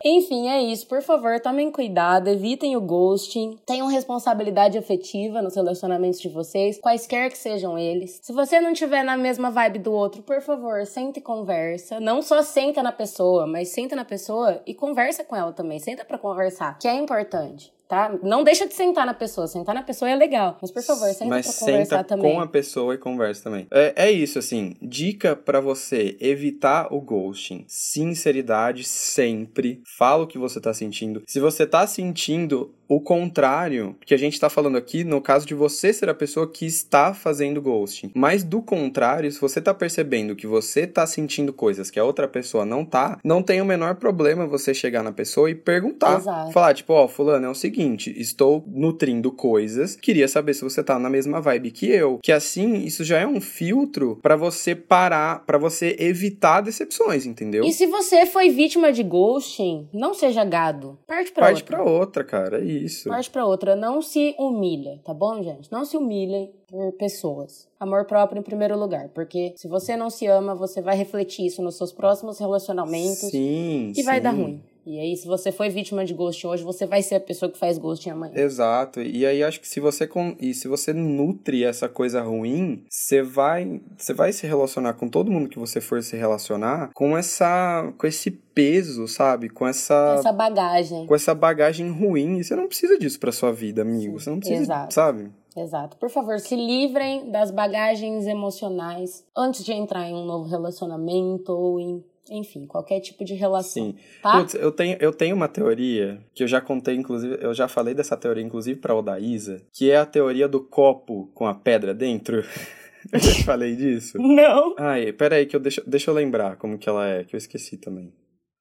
Speaker 2: Enfim, é isso. Por favor, tomem cuidado, evitem o ghosting, tenham responsabilidade afetiva nos relacionamentos de vocês, quaisquer que sejam eles. Se você não tiver na mesma vibe do outro, por favor, sente e conversa. Não só senta na pessoa, mas senta na pessoa e conversa com ela também. Senta pra conversar, que é importante tá? Não deixa de sentar na pessoa. Sentar na pessoa é legal. Mas, por favor, senta
Speaker 1: Mas
Speaker 2: pra conversar
Speaker 1: senta
Speaker 2: também.
Speaker 1: com a pessoa e conversa também. É, é isso, assim. Dica pra você evitar o ghosting. Sinceridade sempre. Fala o que você tá sentindo. Se você tá sentindo o contrário, que a gente tá falando aqui, no caso de você ser a pessoa que está fazendo ghosting. Mas do contrário, se você tá percebendo que você tá sentindo coisas que a outra pessoa não tá, não tem o menor problema você chegar na pessoa e perguntar.
Speaker 2: Exato.
Speaker 1: Falar, tipo, ó, fulano, é o seguinte, estou nutrindo coisas, queria saber se você tá na mesma vibe que eu. Que assim, isso já é um filtro pra você parar, pra você evitar decepções, entendeu?
Speaker 2: E se você foi vítima de ghosting, não seja gado. Parte pra
Speaker 1: Parte
Speaker 2: outra.
Speaker 1: pra outra, cara, é isso.
Speaker 2: Parte pra outra. Não se humilha, tá bom, gente? Não se humilhem por pessoas. Amor próprio em primeiro lugar. Porque se você não se ama, você vai refletir isso nos seus próximos relacionamentos.
Speaker 1: Sim,
Speaker 2: E vai
Speaker 1: sim.
Speaker 2: dar ruim. E aí, se você foi vítima de ghosting hoje, você vai ser a pessoa que faz ghosting amanhã.
Speaker 1: Exato. E aí acho que se você com... e se você nutre essa coisa ruim, você vai você vai se relacionar com todo mundo que você for se relacionar com essa com esse peso, sabe? Com essa
Speaker 2: Essa bagagem.
Speaker 1: com essa bagagem ruim. E você não precisa disso pra sua vida, amigo. Você não precisa,
Speaker 2: Exato.
Speaker 1: sabe?
Speaker 2: Exato. Por favor, se livrem das bagagens emocionais antes de entrar em um novo relacionamento ou em, enfim, qualquer tipo de relação.
Speaker 1: Sim.
Speaker 2: Tá?
Speaker 1: Putz, eu tenho, eu tenho uma teoria que eu já contei, inclusive, eu já falei dessa teoria, inclusive, pra Odaísa, que é a teoria do copo com a pedra dentro. [LAUGHS] eu já te falei disso.
Speaker 2: Não.
Speaker 1: Ai, peraí, que eu deixa, deixa eu lembrar como que ela é, que eu esqueci também.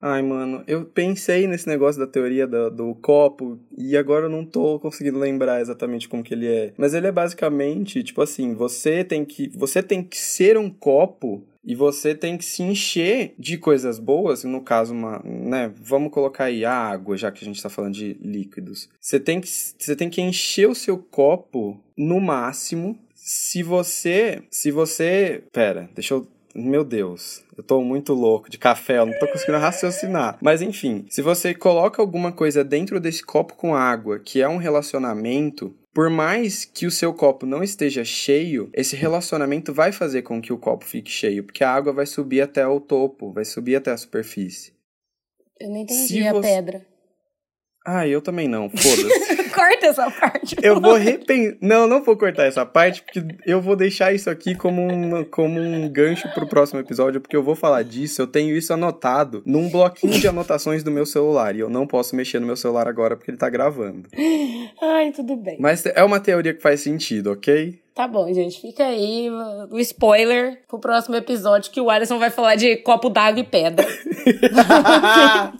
Speaker 1: Ai, mano, eu pensei nesse negócio da teoria do, do copo e agora eu não tô conseguindo lembrar exatamente como que ele é. Mas ele é basicamente, tipo assim, você tem que, você tem que ser um copo e você tem que se encher de coisas boas, no caso, uma, né, vamos colocar aí a água, já que a gente tá falando de líquidos. Você tem que, você tem que encher o seu copo no máximo. Se você, se você, pera, deixa eu meu Deus, eu tô muito louco de café, eu não tô conseguindo raciocinar. Mas enfim, se você coloca alguma coisa dentro desse copo com água, que é um relacionamento, por mais que o seu copo não esteja cheio, esse relacionamento vai fazer com que o copo fique cheio, porque a água vai subir até o topo, vai subir até a superfície.
Speaker 2: Eu não entendi
Speaker 1: Se
Speaker 2: a
Speaker 1: você-
Speaker 2: pedra.
Speaker 1: Ah, eu também não, foda-se. [LAUGHS]
Speaker 2: Corta essa parte.
Speaker 1: Eu vou repensar. Não, não vou cortar essa parte, porque eu vou deixar isso aqui como um, como um gancho pro próximo episódio, porque eu vou falar disso. Eu tenho isso anotado num bloquinho de anotações do meu celular. E eu não posso mexer no meu celular agora porque ele tá gravando.
Speaker 2: Ai, tudo bem.
Speaker 1: Mas é uma teoria que faz sentido, ok?
Speaker 2: Tá bom, gente. Fica aí o spoiler pro próximo episódio que o Alisson vai falar de copo d'água e pedra. [LAUGHS]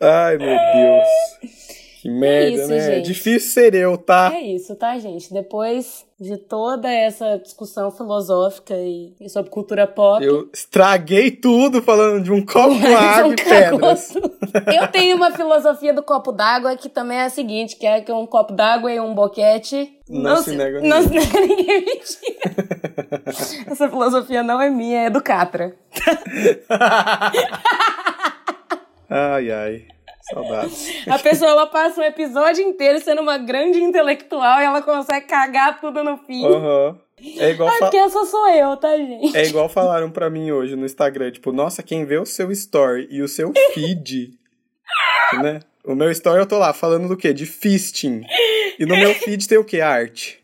Speaker 1: Ai, meu Deus. Que merda,
Speaker 2: isso,
Speaker 1: né?
Speaker 2: gente.
Speaker 1: Difícil ser eu, tá?
Speaker 2: É isso, tá, gente? Depois de toda essa discussão filosófica e, e sobre cultura pop.
Speaker 1: Eu estraguei tudo falando de um [LAUGHS] copo com água e pedras.
Speaker 2: Eu tenho uma filosofia do copo d'água que também é a seguinte, que é que um copo d'água e um boquete
Speaker 1: Não se nega
Speaker 2: Não se
Speaker 1: ninguém.
Speaker 2: nega ninguém mentira. [LAUGHS] Essa filosofia não é minha, é do Catra. [LAUGHS]
Speaker 1: Ai, ai. Saudades.
Speaker 2: A pessoa ela passa um episódio inteiro sendo uma grande intelectual e ela consegue cagar tudo no fim.
Speaker 1: Aham. É igual
Speaker 2: Ah,
Speaker 1: fa-
Speaker 2: porque essa sou eu, tá, gente?
Speaker 1: É igual falaram pra mim hoje no Instagram, tipo, nossa, quem vê o seu story e o seu feed, né? O meu story eu tô lá falando do quê? De fisting. E no meu feed tem o quê? Arte.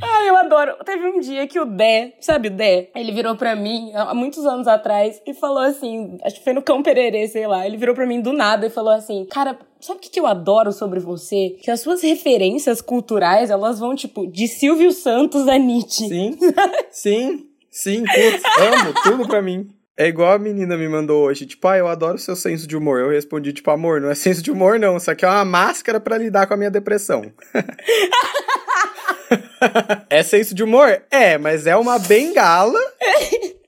Speaker 2: Ai, eu adoro. Teve um dia que o Dé, sabe o Dé? Ele virou pra mim, há muitos anos atrás, e falou assim, acho que foi no Cão Pererê, sei lá. Ele virou pra mim do nada e falou assim, cara, sabe o que eu adoro sobre você? Que as suas referências culturais, elas vão, tipo, de Silvio Santos a Nietzsche.
Speaker 1: Sim, sim, sim, putz, amo, tudo pra mim. É igual a menina me mandou hoje, tipo, ah, eu adoro o seu senso de humor. Eu respondi, tipo, amor, não é senso de humor, não. Isso aqui é uma máscara pra lidar com a minha depressão. [LAUGHS] é senso de humor? É, mas é uma bengala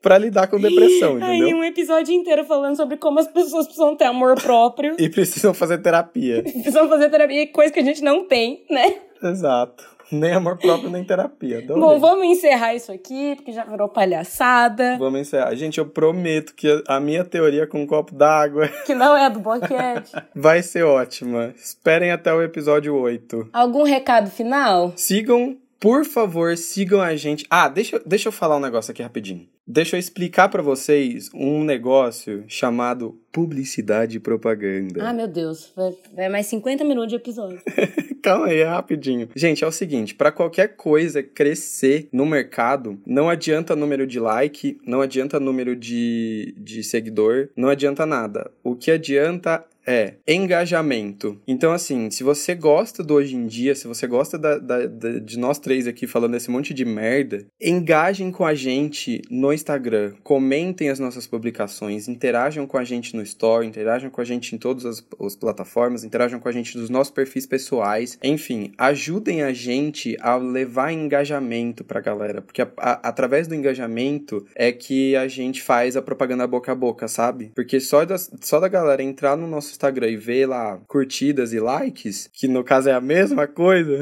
Speaker 1: pra lidar com depressão,
Speaker 2: Aí
Speaker 1: entendeu?
Speaker 2: um episódio inteiro falando sobre como as pessoas precisam ter amor próprio, [LAUGHS]
Speaker 1: E precisam fazer terapia. [LAUGHS]
Speaker 2: precisam fazer terapia, coisa que a gente não tem, né?
Speaker 1: Exato. Nem amor próprio, nem terapia. Adorei.
Speaker 2: Bom, vamos encerrar isso aqui, porque já virou palhaçada.
Speaker 1: Vamos encerrar. Gente, eu prometo que a minha teoria com um copo d'água [LAUGHS]
Speaker 2: Que não é do boquete.
Speaker 1: vai ser ótima. Esperem até o episódio 8.
Speaker 2: Algum recado final?
Speaker 1: Sigam, por favor, sigam a gente. Ah, deixa, eu- deixa eu falar um negócio aqui rapidinho. Deixa eu explicar pra vocês um negócio chamado publicidade e propaganda.
Speaker 2: Ah, meu Deus. Vai, vai mais 50 minutos de episódio. [LAUGHS]
Speaker 1: Calma aí, é rapidinho. Gente, é o seguinte, pra qualquer coisa crescer no mercado, não adianta número de like, não adianta número de, de seguidor, não adianta nada. O que adianta é engajamento. Então, assim, se você gosta do hoje em dia, se você gosta da- da- da- de nós três aqui falando esse monte de merda, engajem com a gente no Instagram, comentem as nossas publicações, interajam com a gente no Store, interajam com a gente em todas as, as plataformas, interajam com a gente nos nossos perfis pessoais, enfim, ajudem a gente a levar engajamento pra galera, porque a- a- através do engajamento é que a gente faz a propaganda boca a boca, sabe? Porque só só da galera entrar no nosso Instagram e ver lá curtidas e likes, que no caso é a mesma coisa,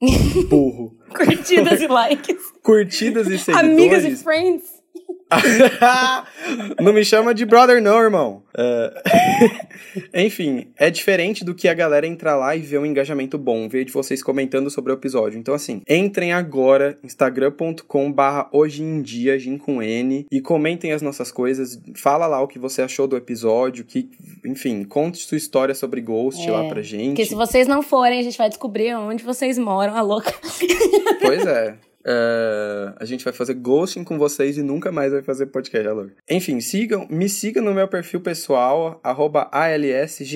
Speaker 1: [LAUGHS] burro.
Speaker 2: Curtidas e [LAUGHS] likes.
Speaker 1: Curtidas e seguidores.
Speaker 2: Amigas e friends. [LAUGHS]
Speaker 1: não me chama de brother, não, irmão. É, [LAUGHS] Enfim, é diferente do que a galera entrar lá e ver um engajamento bom, ver de vocês comentando sobre o episódio. Então, assim, entrem agora, instagram.com/barra hoje em dia, com N, e comentem as nossas coisas. Fala lá o que você achou do episódio, que, enfim, conte sua história sobre Ghost
Speaker 2: É,
Speaker 1: lá pra gente.
Speaker 2: Porque se vocês não forem, a gente vai descobrir onde vocês moram, a louca.
Speaker 1: Pois é. [LAUGHS] É, a gente vai fazer ghosting com vocês e nunca mais vai fazer podcast, alô. Enfim, sigam, me sigam no meu perfil pessoal, arroba ALSGALASSI,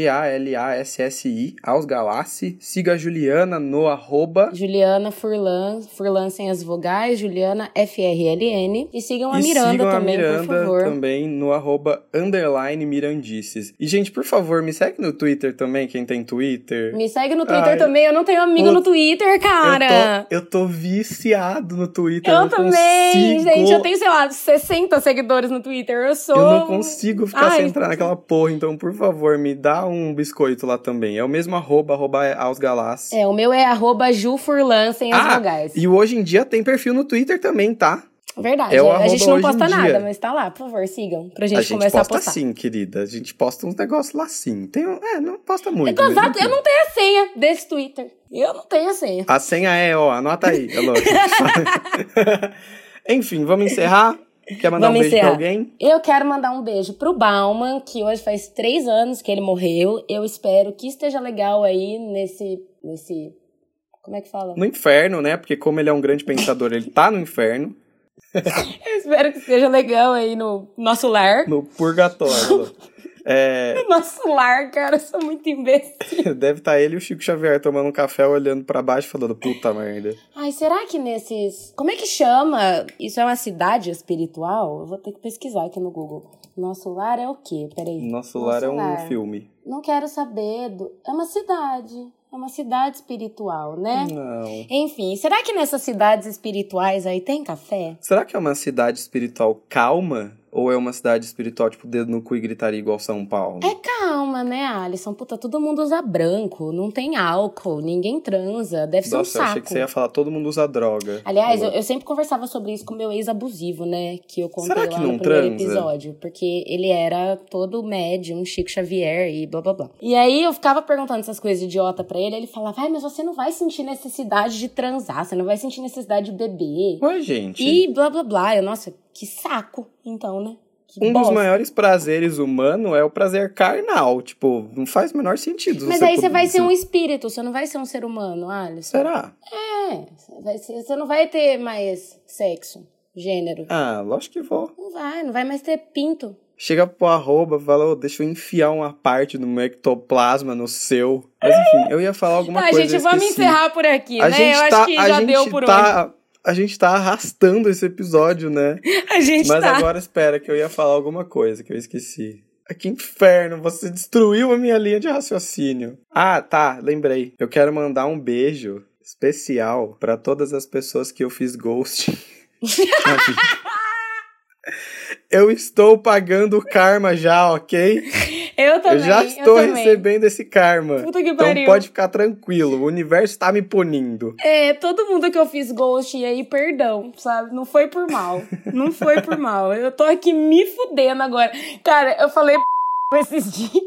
Speaker 1: Ausgalassi. Siga a Juliana no arroba.
Speaker 2: Juliana Furlan, Furlan sem as vogais, Juliana FRLN. E sigam a
Speaker 1: e
Speaker 2: Miranda
Speaker 1: sigam
Speaker 2: também,
Speaker 1: a Miranda
Speaker 2: por favor.
Speaker 1: também no arroba underline Mirandices. E, gente, por favor, me segue no Twitter também, quem tem Twitter.
Speaker 2: Me segue no Twitter
Speaker 1: Ai,
Speaker 2: também. Eu não tenho amigo no Twitter, cara.
Speaker 1: Eu tô, eu tô viciado no Twitter.
Speaker 2: Eu
Speaker 1: não
Speaker 2: também,
Speaker 1: consigo...
Speaker 2: gente. Eu tenho, sei lá, 60 seguidores no Twitter. Eu sou.
Speaker 1: Eu não consigo ficar
Speaker 2: Ai,
Speaker 1: sem entrar naquela porra, então, por favor, me dá um biscoito lá também. É o mesmo arroba, arroba aos galas.
Speaker 2: É, o meu é arroba Jufurlan sem as
Speaker 1: Ah,
Speaker 2: vogais.
Speaker 1: e hoje em dia tem perfil no Twitter também, tá?
Speaker 2: Verdade.
Speaker 1: é
Speaker 2: a gente não posta nada, mas tá lá, por favor, sigam. Pra gente,
Speaker 1: a gente
Speaker 2: começar
Speaker 1: posta
Speaker 2: a postar.
Speaker 1: sim, querida. A gente posta uns negócios lá sim. Tem, um- é, não posta muito.
Speaker 2: Eu,
Speaker 1: mas
Speaker 2: exato, eu não tenho a senha desse Twitter. Eu não tenho a senha.
Speaker 1: A senha é, ó, anota aí. É. [LAUGHS] Enfim, vamos encerrar? Quer mandar
Speaker 2: Vamos
Speaker 1: um beijo
Speaker 2: encerrar.
Speaker 1: pra alguém?
Speaker 2: Eu quero mandar um beijo pro Bauman, que hoje faz três anos que ele morreu. Eu espero que esteja legal aí nesse. nesse. Como é que fala?
Speaker 1: No inferno, né? Porque como ele é um grande pensador, ele tá no inferno. [LAUGHS]
Speaker 2: Eu espero que esteja legal aí no nosso lar.
Speaker 1: No purgatório. [LAUGHS] É,
Speaker 2: Nosso lar, cara, eu sou muito imbecil. [LAUGHS]
Speaker 1: deve estar ele e o Chico Xavier tomando um café, olhando pra baixo, falando, puta merda.
Speaker 2: Ai, será que nesses. Como é que chama? Isso é uma cidade espiritual? Eu vou ter que pesquisar aqui no Google. Nosso lar é o quê? Peraí.
Speaker 1: Nosso lar é um
Speaker 2: lar.
Speaker 1: filme.
Speaker 2: Não quero saber. Do... É uma cidade. Uma cidade espiritual, né?
Speaker 1: Não.
Speaker 2: Enfim, será que nessas cidades espirituais aí tem café?
Speaker 1: Será que é uma cidade espiritual calma? Ou é uma cidade espiritual, tipo, dedo no cu e gritaria igual São Paulo?
Speaker 2: É calma, né, Alisson? Puta, todo mundo usa branco, não tem álcool, ninguém transa, deve ser um
Speaker 1: Nossa,
Speaker 2: saco.
Speaker 1: achei que você ia falar todo mundo usa droga.
Speaker 2: Aliás, eu, eu sempre conversava sobre isso com meu ex abusivo, né? Que eu contei
Speaker 1: Será
Speaker 2: lá
Speaker 1: que
Speaker 2: no
Speaker 1: não
Speaker 2: primeiro
Speaker 1: transa?
Speaker 2: episódio. Porque ele era todo médium, Chico Xavier e blá blá blá. E aí eu ficava perguntando essas coisas idiota pra ele. Ele falava, vai, mas você não vai sentir necessidade de transar, você não vai sentir necessidade de beber.
Speaker 1: Ué, gente.
Speaker 2: E blá blá blá. Eu, nossa, que saco, então,
Speaker 1: Um dos
Speaker 2: bosta.
Speaker 1: maiores prazeres humanos é o prazer carnal. Tipo, não faz o menor sentido.
Speaker 2: Mas aí você vai ser um espírito, você não vai ser um ser humano, Alisson.
Speaker 1: Será?
Speaker 2: É, você ser- você não vai ter mais sexo, gênero.
Speaker 1: Ah, lógico que vou.
Speaker 2: Não vai, não vai mais ter pinto.
Speaker 1: Chega pro arroba, fala, ô, deixa eu enfiar uma parte do meu ectoplasma no seu. Mas enfim, eu ia falar alguma
Speaker 2: Tá,
Speaker 1: coisa.
Speaker 2: gente,
Speaker 1: eu
Speaker 2: vamos encerrar por aqui,
Speaker 1: A
Speaker 2: né?
Speaker 1: gente
Speaker 2: Eu
Speaker 1: tá,
Speaker 2: acho que já
Speaker 1: gente
Speaker 2: deu por
Speaker 1: tá, A gente tá arrastando esse episódio, né? [LAUGHS]
Speaker 2: A gente
Speaker 1: Mas
Speaker 2: tá.
Speaker 1: agora espera que eu ia falar alguma coisa que eu esqueci. Ah, Que inferno, você destruiu a minha linha de raciocínio. Ah, tá, lembrei. Eu quero mandar um beijo especial pra todas as pessoas que eu fiz ghost. [LAUGHS] [LAUGHS] eu estou pagando o karma já, ok?
Speaker 2: Eu também.
Speaker 1: eu já estou
Speaker 2: também.
Speaker 1: recebendo esse karma.
Speaker 2: Puta que
Speaker 1: então
Speaker 2: pariu.
Speaker 1: pode ficar tranquilo, o universo tá me punindo.
Speaker 2: É, todo mundo que eu fiz ghost aí, perdão, sabe? Não foi por mal. Não foi por mal. Eu tô aqui me fudendo agora. Cara, eu falei [LAUGHS] esses dias.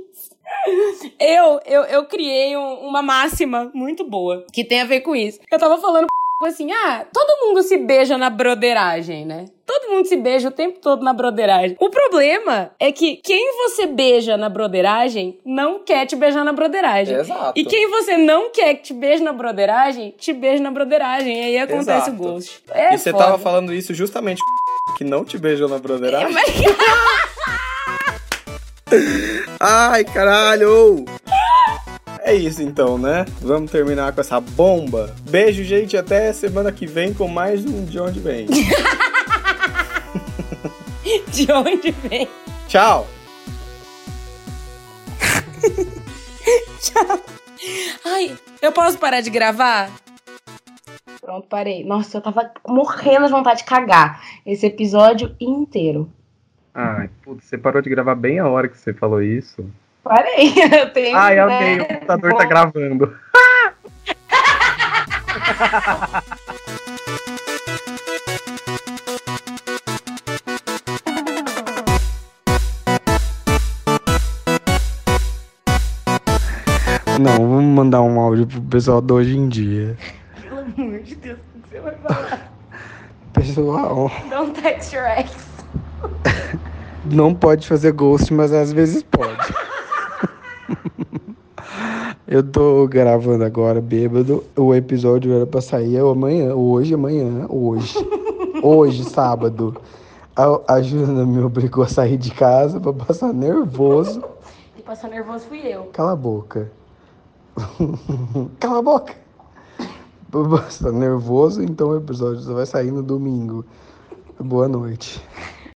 Speaker 2: Eu, eu, eu criei um- uma máxima muito boa que tem a ver com isso. Eu tava falando assim, ah, todo mundo se beija na broderagem, né? Todo mundo se beija o tempo todo na broderagem. O problema é que quem você beija na broderagem não quer te beijar na broderagem.
Speaker 1: Exato.
Speaker 2: E quem você não quer que te beije na broderagem, te beija na broderagem. E aí acontece
Speaker 1: Exato.
Speaker 2: o ghost. É
Speaker 1: e você
Speaker 2: foda.
Speaker 1: tava falando isso justamente [LAUGHS] que não te beijou na broderagem? [LAUGHS] Ai, caralho! É isso então, né? Vamos terminar com essa bomba. Beijo, gente. Até semana que vem com mais um De Onde Vem. [LAUGHS]
Speaker 2: De onde vem? [LAUGHS]
Speaker 1: Tchau!
Speaker 2: Ai, eu posso parar de gravar? Pronto, parei. Nossa, eu tava morrendo de vontade de cagar esse episódio inteiro.
Speaker 9: Ai, putz, você parou de gravar bem a hora que você falou isso.
Speaker 2: Parei, [LAUGHS] eu tenho.
Speaker 9: Ai,
Speaker 2: né?
Speaker 9: amei, o computador tá gravando. [LAUGHS]
Speaker 1: Não, vamos mandar um áudio pro pessoal do hoje em dia.
Speaker 2: Pelo amor de Deus, o que você vai falar? [LAUGHS]
Speaker 1: Pessoal,
Speaker 2: Don't text your ex.
Speaker 1: não pode fazer ghost, mas às vezes pode. [LAUGHS] Eu tô gravando agora, bêbado. O episódio era pra sair amanhã, hoje, amanhã, hoje. [LAUGHS] Hoje, sábado. A, a Juna me obrigou a sair de casa pra passar nervoso.
Speaker 2: E passar nervoso fui eu.
Speaker 1: Cala a boca. Cala a boca. Pra passar nervoso, então o episódio só vai sair no domingo. Boa noite.